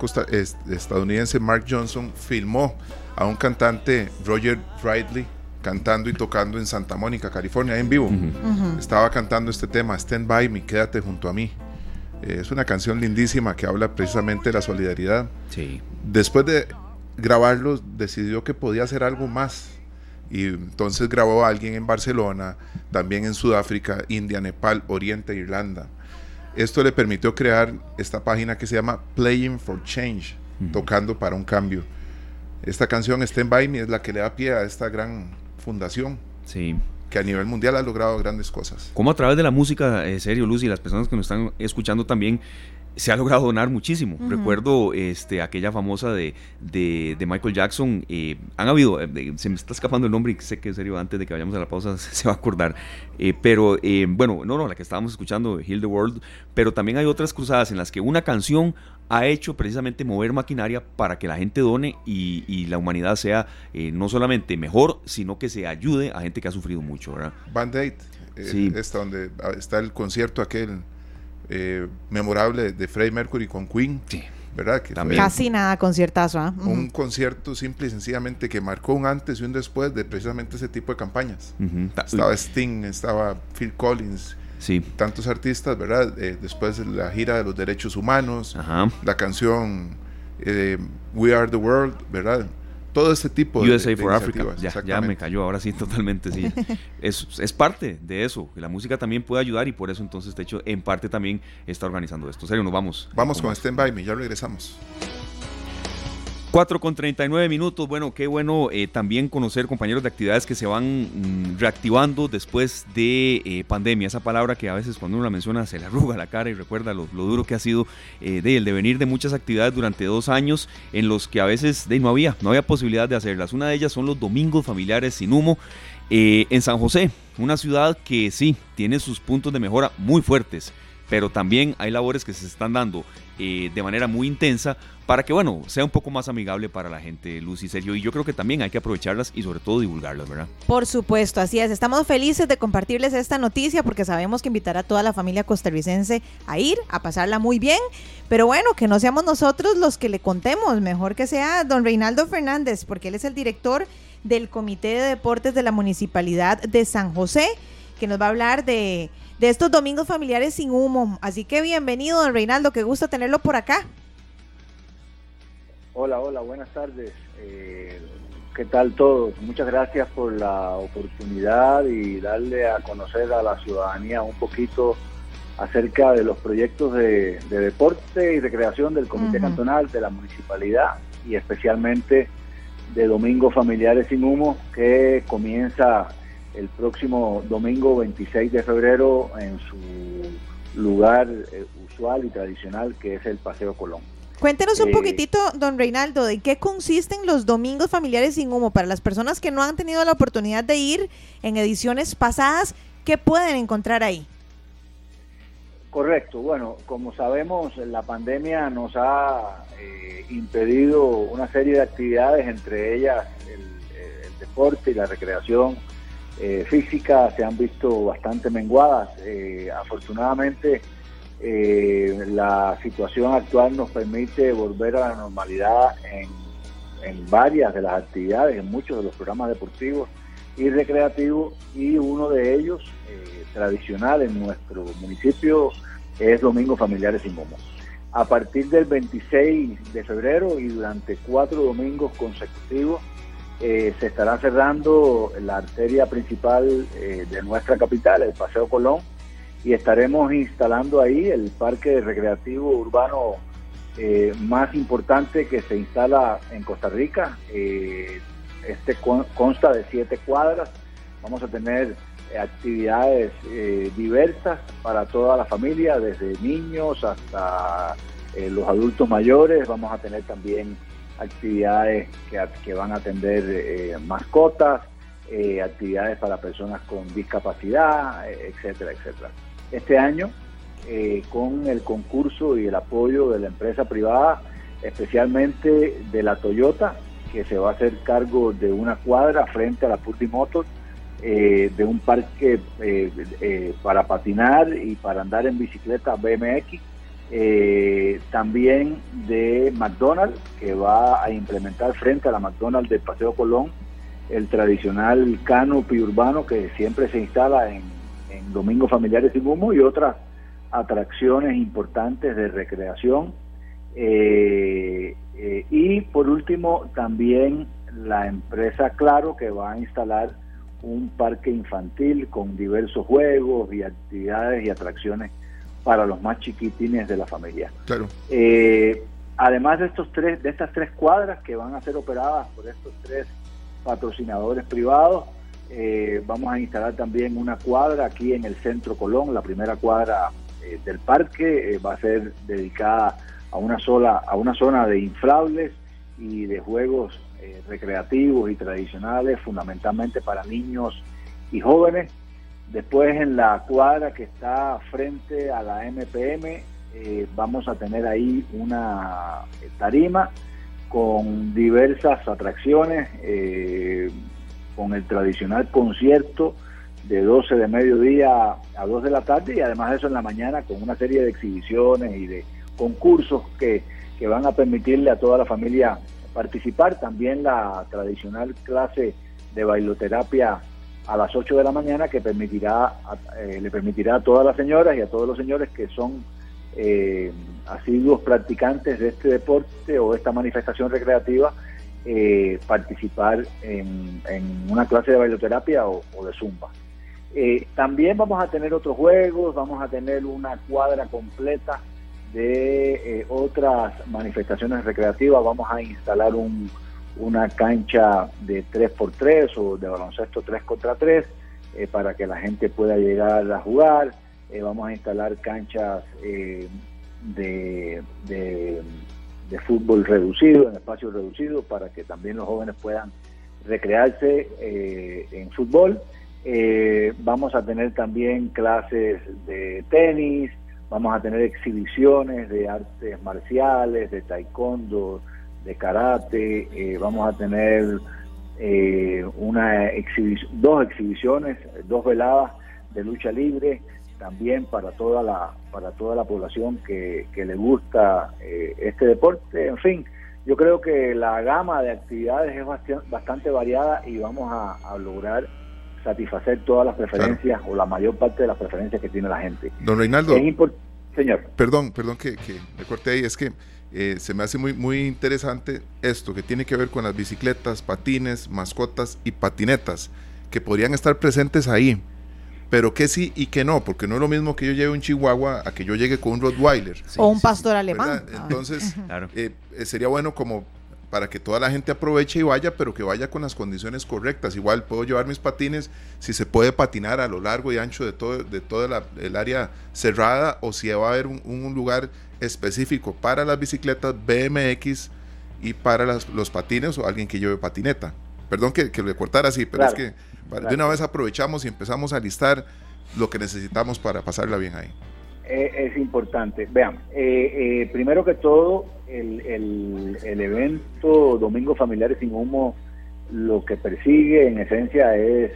estadounidense Mark Johnson filmó a un cantante, Roger Bradley, cantando y tocando en Santa Mónica, California, en vivo. Estaba cantando este tema, Stand By Me, Quédate junto a mí. Eh, es una canción lindísima que habla precisamente de la solidaridad. Sí. Después de grabarlo, decidió que podía hacer algo más. Y entonces grabó a alguien en Barcelona, también en Sudáfrica, India, Nepal, Oriente, Irlanda. Esto le permitió crear esta página que se llama Playing for Change, tocando para un cambio esta canción Stand By Me es la que le da pie a esta gran fundación. Sí. Que a nivel mundial ha logrado grandes cosas. Como a través de la música, eh, serio, Luz, y las personas que nos están escuchando también, se ha logrado donar muchísimo. Recuerdo este, aquella famosa de, de, Michael Jackson. Eh, han habido, eh, se me está escapando el nombre y sé que en serio antes de que vayamos a la pausa se va a acordar. Eh, pero bueno, no, no, la que estábamos escuchando, Heal the World. Pero también hay otras cruzadas en las que una canción ha hecho precisamente mover maquinaria para que la gente done y, y la humanidad sea no solamente mejor, sino que se ayude a gente que ha sufrido mucho. ¿verdad? Band Aid, sí. está donde está el concierto aquel eh, memorable de Freddie Mercury con Queen. ¿verdad? Que Casi nada conciertazo. ¿ah? Un concierto simple y sencillamente que marcó un antes y un después de precisamente ese tipo de campañas. Estaba Sting, estaba Phil Collins. Sí. Tantos artistas, ¿verdad? Eh, después de la gira de los derechos humanos, la canción eh, We Are the World, ¿verdad? Todo este tipo de, USA for Africa. Ya, me cayó, ahora sí, totalmente, sí. es, es, parte de eso, que la música también puede ayudar y por eso entonces, de hecho, en parte también está organizando esto. En serio, nos vamos. Vamos con Stand By Me, ya regresamos. 4 con 39 minutos. Bueno, qué bueno eh, también conocer compañeros de actividades que se van mm, reactivando después de eh, pandemia. Esa palabra que a veces cuando uno la menciona se le arruga la cara y recuerda lo, duro que ha sido eh, de el devenir de muchas actividades durante dos años en los que a veces de, no había, no había posibilidad de hacerlas. Una de ellas son los domingos familiares sin humo en San José, una ciudad que sí tiene sus puntos de mejora muy fuertes pero también hay labores que se están dando eh, de manera muy intensa para que, bueno, sea un poco más amigable para la gente, Luz y Sergio. Y yo creo que también hay que aprovecharlas y sobre todo divulgarlas, ¿verdad? Por supuesto, así es. Estamos felices de compartirles esta noticia porque sabemos que invitará a toda la familia costarricense a ir, a pasarla muy bien. Pero bueno, que no seamos nosotros los que le contemos, mejor que sea don Reinaldo Fernández, porque él es el director del Comité de Deportes de la Municipalidad de San José, que nos va a hablar de, de estos domingos familiares sin humo. Así que bienvenido, don Reinaldo, qué gusto tenerlo por acá. Hola, hola, buenas tardes. Eh, ¿Qué tal todos? Muchas gracias por la oportunidad y darle a conocer a la ciudadanía un poquito acerca de los proyectos de, deporte y recreación del Comité Cantonal, de la Municipalidad y especialmente de Domingos Familiares sin Humo, que comienza el próximo domingo 26 de febrero en su lugar eh, usual y tradicional, que es el Paseo Colón. Cuéntenos un poquitito, don Reinaldo, de qué consisten los domingos familiares sin humo para las personas que no han tenido la oportunidad de ir en ediciones pasadas, ¿qué pueden encontrar ahí? Correcto, bueno, como sabemos, la pandemia nos ha eh, impedido una serie de actividades, entre ellas el, deporte y la recreación eh, física se han visto bastante menguadas. Eh, afortunadamente, eh, la situación actual nos permite volver a la normalidad en, varias de las actividades, en muchos de los programas deportivos y recreativos y uno de ellos eh, tradicional en nuestro municipio es Domingo Familiares sin Momo. A partir del 26 de febrero y durante cuatro domingos consecutivos eh, se estará cerrando la arteria principal de nuestra capital, el Paseo Colón, y estaremos instalando ahí el parque recreativo urbano eh, más importante que se instala en Costa Rica. Eh, este consta de siete cuadras. Vamos a tener actividades eh, diversas para toda la familia, desde niños hasta los adultos mayores. Vamos a tener también actividades que, que van a atender mascotas, actividades para personas con discapacidad, etcétera, etcétera. Este año eh, con el concurso y el apoyo de la empresa privada, especialmente de la Toyota, que se va a hacer cargo de una cuadra frente a la Purdy Motors, eh, de un parque eh, para patinar y para andar en bicicleta BMX, también de McDonald's, que va a implementar frente a la McDonald's del Paseo Colón el tradicional canopy urbano que siempre se instala en en Domingos Familiares sin Humo y otras atracciones importantes de recreación. Eh, eh, y por último, también la empresa Claro que va a instalar un parque infantil con diversos juegos y actividades y atracciones para los más chiquitines de la familia. Claro. Eh, además de estos tres, de estas tres cuadras que van a ser operadas por estos tres patrocinadores privados, eh, vamos a instalar también una cuadra aquí en el centro Colón, la primera cuadra eh, del parque va a ser dedicada a una sola, a una zona de inflables y de juegos recreativos y tradicionales, fundamentalmente para niños y jóvenes. Después en la cuadra que está frente a la MPM vamos a tener ahí una tarima con diversas atracciones con el tradicional concierto de 12 de mediodía a 2 de la tarde y además de eso en la mañana con una serie de exhibiciones y de concursos que, van a permitirle a toda la familia participar. También la tradicional clase de bailoterapia a las 8 de la mañana que permitirá eh, le permitirá a todas las señoras y a todos los señores que son eh, asiduos practicantes de este deporte o esta manifestación recreativa eh, participar en, una clase de bailoterapia o, de zumba. Eh, también vamos a tener otros juegos, vamos a tener una cuadra completa de eh, otras manifestaciones recreativas, vamos a instalar una cancha de 3x3 o de baloncesto 3 contra 3 para que la gente pueda llegar a jugar, vamos a instalar canchas de de fútbol reducido, en espacio reducido, para que también los jóvenes puedan recrearse eh, en fútbol. Eh, vamos a tener también clases de tenis, vamos a tener exhibiciones de artes marciales, de taekwondo, de karate, eh, vamos a tener eh, una dos exhibiciones, dos veladas de lucha libre, también para toda la para toda la población que, le gusta eh, este deporte. En fin, yo creo que la gama de actividades es bastante, variada y vamos a, lograr satisfacer todas las preferencias o la mayor parte de las preferencias que tiene la gente. Don Reinaldo, señor. Perdón, perdón que, que me corté ahí, es que eh, se me hace muy, muy interesante esto que tiene que ver con las bicicletas, patines, mascotas y patinetas que podrían estar presentes ahí pero que sí y que no, porque no es lo mismo que yo lleve un chihuahua a que yo llegue con un Rottweiler. o un pastor alemán. Entonces, eh, eh, sería bueno como para que toda la gente aproveche y vaya, pero que vaya con las condiciones correctas. Igual puedo llevar mis patines, si se puede patinar a lo largo y ancho de todo de toda el área cerrada, o si va a haber un, lugar específico para las bicicletas BMX y para los patines o alguien que lleve patineta. Perdón que, que le cortara así, pero es que de una vez aprovechamos y empezamos a listar lo que necesitamos para pasarla bien ahí. Eh, es importante. Vean, eh, eh, primero que todo, el, el, evento Domingo Familiares sin Humo lo que persigue en esencia es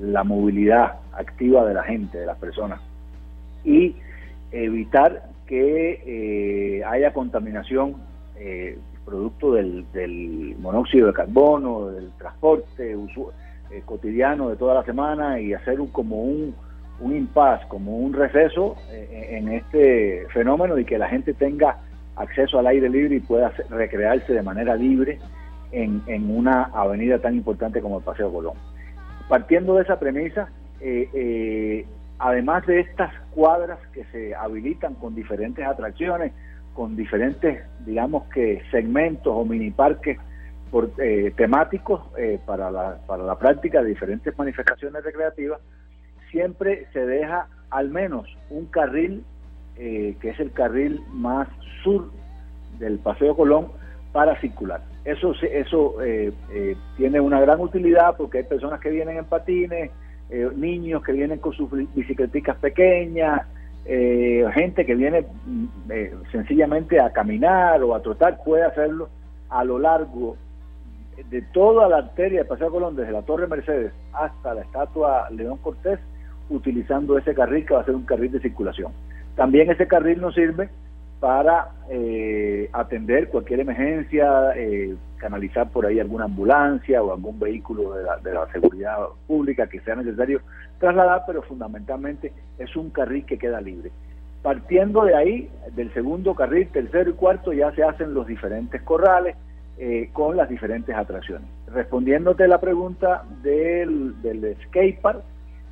la movilidad activa de la gente, de las personas, y evitar que haya contaminación producto del, del, monóxido de carbono, del transporte, eh, cotidiano de toda la semana y hacer un, como un, un impas, como un receso eh, en este fenómeno y que la gente tenga acceso al aire libre y pueda recrearse de manera libre en, en, una avenida tan importante como el Paseo Colón. Partiendo de esa premisa, eh, además de estas cuadras que se habilitan con diferentes atracciones, con diferentes, digamos que segmentos o mini parques por, eh, temáticos eh, para, la, para la práctica de diferentes manifestaciones recreativas, siempre se deja al menos un carril, eh, que es el carril más sur del Paseo Colón, para circular. Eso, eso tiene una gran utilidad porque hay personas que vienen en patines, niños que vienen con sus bicicletas pequeñas, gente que viene mm, sencillamente a caminar o a trotar, puede hacerlo a lo largo de toda la arteria de Paseo Colón, desde la Torre Mercedes hasta la estatua León Cortés, utilizando ese carril que va a ser un carril de circulación. También ese carril nos sirve para eh, atender cualquier emergencia, eh, canalizar por ahí alguna ambulancia o algún vehículo de la, de la seguridad pública que sea necesario trasladar, pero fundamentalmente es un carril que queda libre. Partiendo de ahí, del segundo carril, tercero y cuarto, ya se hacen los diferentes corrales, eh, con las diferentes atracciones. Respondiéndote la pregunta del, del skatepark,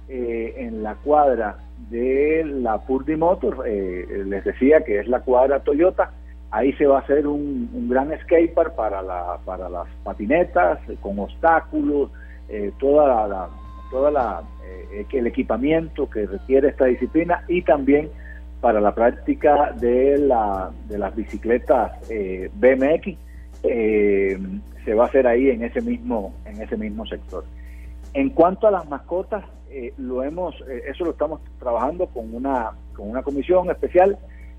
eh, en la cuadra de la Purdy Motors, eh, les decía que es la cuadra Toyota, ahí se va a hacer un, gran skatepark para, la, para las patinetas, con obstáculos, toda la, toda la el equipamiento que requiere esta disciplina y también para la práctica de, la, de las bicicletas BMX eh, se va a hacer ahí en ese mismo en ese mismo sector. En cuanto a las mascotas, eh, lo hemos eh, eso lo estamos trabajando con una con una comisión especial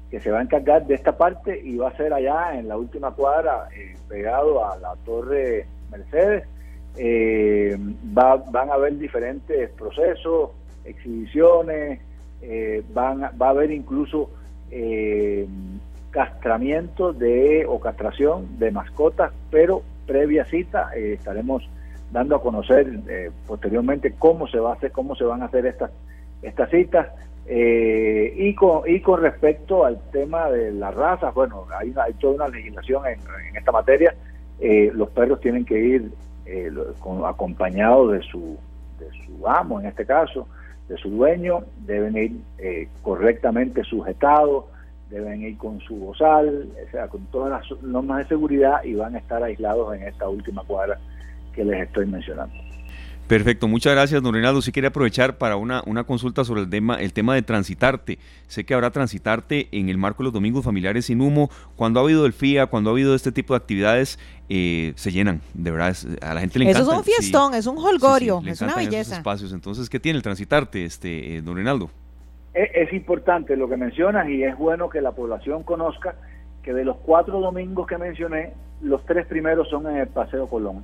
que se va a encargar de esta parte y va a ser allá en la última cuadra pegado a la torre Mercedes. Va, van a haber diferentes procesos, exhibiciones, van va a haber incluso castramiento de o castración de mascotas, pero previa cita eh, estaremos dando a conocer eh, posteriormente cómo se va a hacer, cómo se van a hacer estas estas citas eh, y con y con respecto al tema de las razas, bueno, hay, hay toda una legislación en, esta materia. los perros tienen que ir acompañados de su de su amo, en este caso, de su dueño, deben ir correctamente sujetados deben ir con su bozal, o sea, con todas las normas de seguridad y van a estar aislados en esta última cuadra que les estoy mencionando. Perfecto, muchas gracias, don Reinaldo. Sí quería aprovechar para una, una consulta sobre el tema, el tema de transitarte. Sé que habrá transitarte en el marco de los domingos familiares sin humo. Cuando ha habido el FIA, cuando ha habido este tipo de actividades, eh, se llenan, de verdad, a la gente le encanta. Eso es un fiestón, es un holgorio, es una belleza. espacios. Entonces, ¿qué tiene el transitarte, este, eh, don Reinaldo? es, importante lo que mencionas y es bueno que la población conozca que de los cuatro domingos que mencioné, los tres primeros son en el Paseo Colón.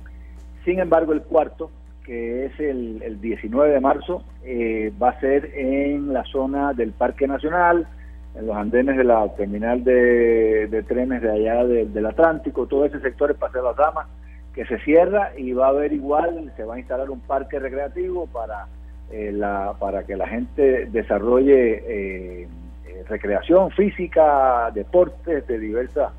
Sin embargo, el cuarto, que es el, 19 de marzo, eh, va a ser en la zona del Parque Nacional, en los andenes de la terminal de, trenes de allá del Atlántico, todo ese sector, el Paseo de las Damas, que se cierra y va a haber igual, se va a instalar un parque recreativo para, eh, la, para que la gente desarrolle eh, eh, recreación física, deportes de diversas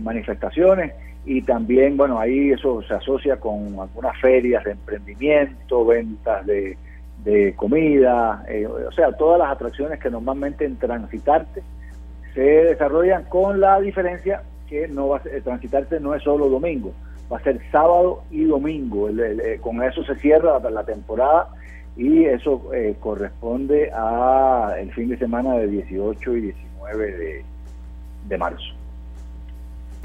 manifestaciones y también, bueno, ahí eso se asocia con algunas ferias de emprendimiento, ventas de, de comida, o sea, todas las atracciones que normalmente en Transitarte se desarrollan con la diferencia que no va a ser, Transitarte no es solo domingo, va a ser sábado y domingo. con eso se cierra la, temporada y eso eh, corresponde a el fin de semana de 18 y 19 de, de marzo.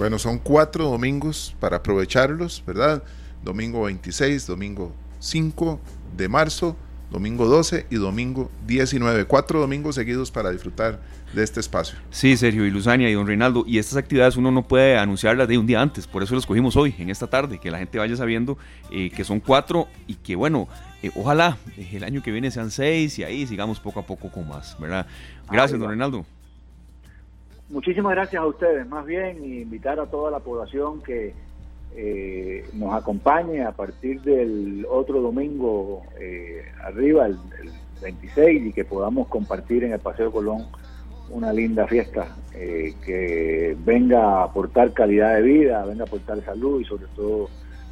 Bueno, son cuatro domingos para aprovecharlos, ¿verdad? Domingo 26, domingo 5 de marzo, domingo 12 y domingo 19. Cuatro domingos seguidos para disfrutar de este espacio. Sí, Sergio y Luzania y don Reinaldo. Y estas actividades uno no puede anunciarlas de un día antes, por eso las cogimos hoy, en esta tarde, que la gente vaya sabiendo eh, que son cuatro y que bueno, eh, ojalá eh, el año que viene sean seis y ahí sigamos poco a poco con más, ¿verdad? Gracias, don Reinaldo. Muchísimas gracias a ustedes, más bien invitar a toda la población que nos acompañe a partir del otro domingo arriba, el, el 26, y que podamos compartir en el Paseo Colón una linda fiesta eh, que venga a aportar calidad de vida, venga a aportar salud y sobre todo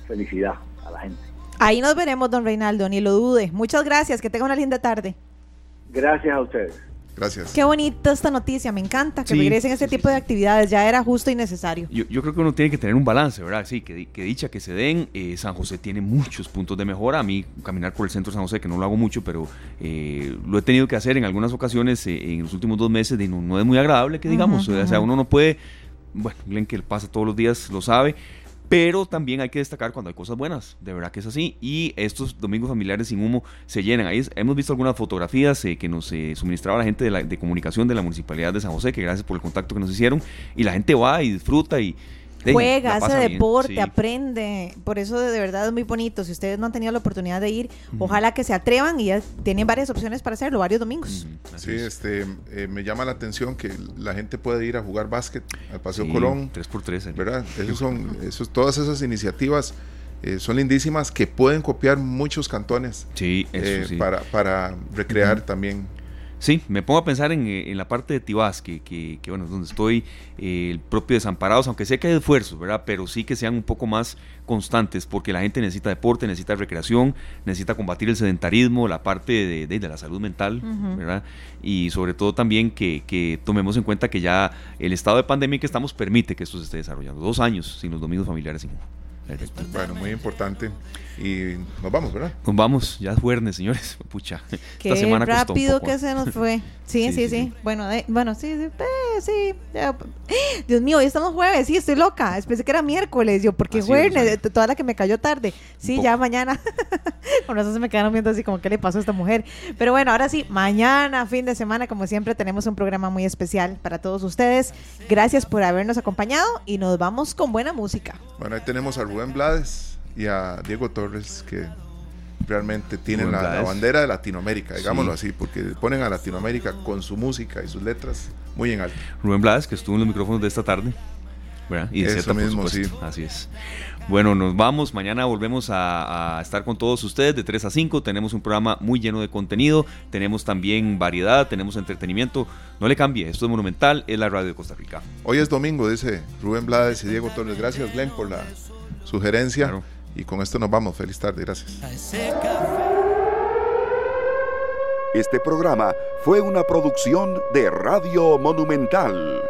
felicidad a la gente. Ahí nos veremos, don Reinaldo, ni lo dude. Muchas gracias, que tenga una linda tarde. Gracias a ustedes. Gracias. Qué bonita esta noticia, me encanta que regresen ese tipo de actividades, ya era justo y necesario. Yo, creo que uno tiene que tener un balance, ¿verdad? Sí, que, dicha que se den. Eh, San José tiene muchos puntos de mejora. A mí, caminar por el centro de San José, que no lo hago mucho, pero eh, lo he tenido que hacer en algunas ocasiones eh, en los últimos dos meses, y no, es muy agradable que digamos. O sea, uno no puede. Bueno, Glenn que pasa todos los días lo sabe, pero también hay que destacar cuando hay cosas buenas, de verdad que es así. Y estos domingos familiares sin humo se llenan. Ahí hemos visto algunas fotografías eh, que nos eh, suministraba la gente de, la, de comunicación de la Municipalidad de San José, que gracias por el contacto que nos hicieron. Y la gente va y disfruta y Juega, hace deporte, aprende. Por eso de, verdad es muy bonito. Si ustedes no han tenido la oportunidad de ir, ojalá que se atrevan y ya tienen varias opciones para hacerlo, varios domingos. Sí, este, eh, me llama la atención que la gente puede ir a jugar básquet al Paseo Colón. 3x3. ¿Verdad? Esos son, esos, todas esas iniciativas eh, son lindísimas que pueden copiar muchos cantones. Sí, eso eh, Para, para recrear también Sí, me pongo a pensar en, eh, la parte de Tibás, que, que, bueno, donde estoy, eh, el propio Desamparados, aunque sé que hay esfuerzos, ¿verdad? Pero sí que sean un poco más constantes, porque la gente necesita deporte, necesita recreación, necesita combatir el sedentarismo, la parte de, de, la salud mental, ¿verdad? Y sobre todo también que, que, tomemos en cuenta que ya el estado de pandemia que estamos permite que esto se esté desarrollando. Dos años sin los domingos familiares sin bueno, muy importante. Y nos vamos, ¿verdad? Nos vamos, ya es jueves, señores. Pucha, Qué esta semana rápido que se nos fue. Sí, sí, sí. Bueno, bueno, sí, sí, eh, sí. Dios mío, hoy estamos jueves, sí, estoy loca. Pensé que era miércoles, yo, porque jueves, toda la que me cayó tarde. Sí, ya mañana. Con eso se me quedaron viendo así como, ¿qué le pasó a esta mujer? Pero bueno, ahora sí, mañana, fin de semana, como siempre, tenemos un programa muy especial para todos ustedes. Gracias por habernos acompañado y nos vamos con buena música. Bueno, ahí tenemos a Rubén Blades y a Diego Torres, que realmente tienen la, bandera de Latinoamérica, digámoslo así, porque ponen a Latinoamérica con su música y sus letras muy en alto. Rubén Blas, que estuvo en los micrófonos de esta tarde. Y de Eso mismo, sí. Así es. Bueno, nos vamos. Mañana volvemos a, estar con todos ustedes de 3 a 5. Tenemos un programa muy lleno de contenido. Tenemos también variedad, tenemos entretenimiento. No le cambie, esto es Monumental, es la radio de Costa Rica. Hoy es domingo, dice Rubén Blades y Diego Torres. Gracias, Glenn, por la sugerencia. Y con esto nos vamos. Feliz tarde. Gracias. Este programa fue una producción de Radio Monumental.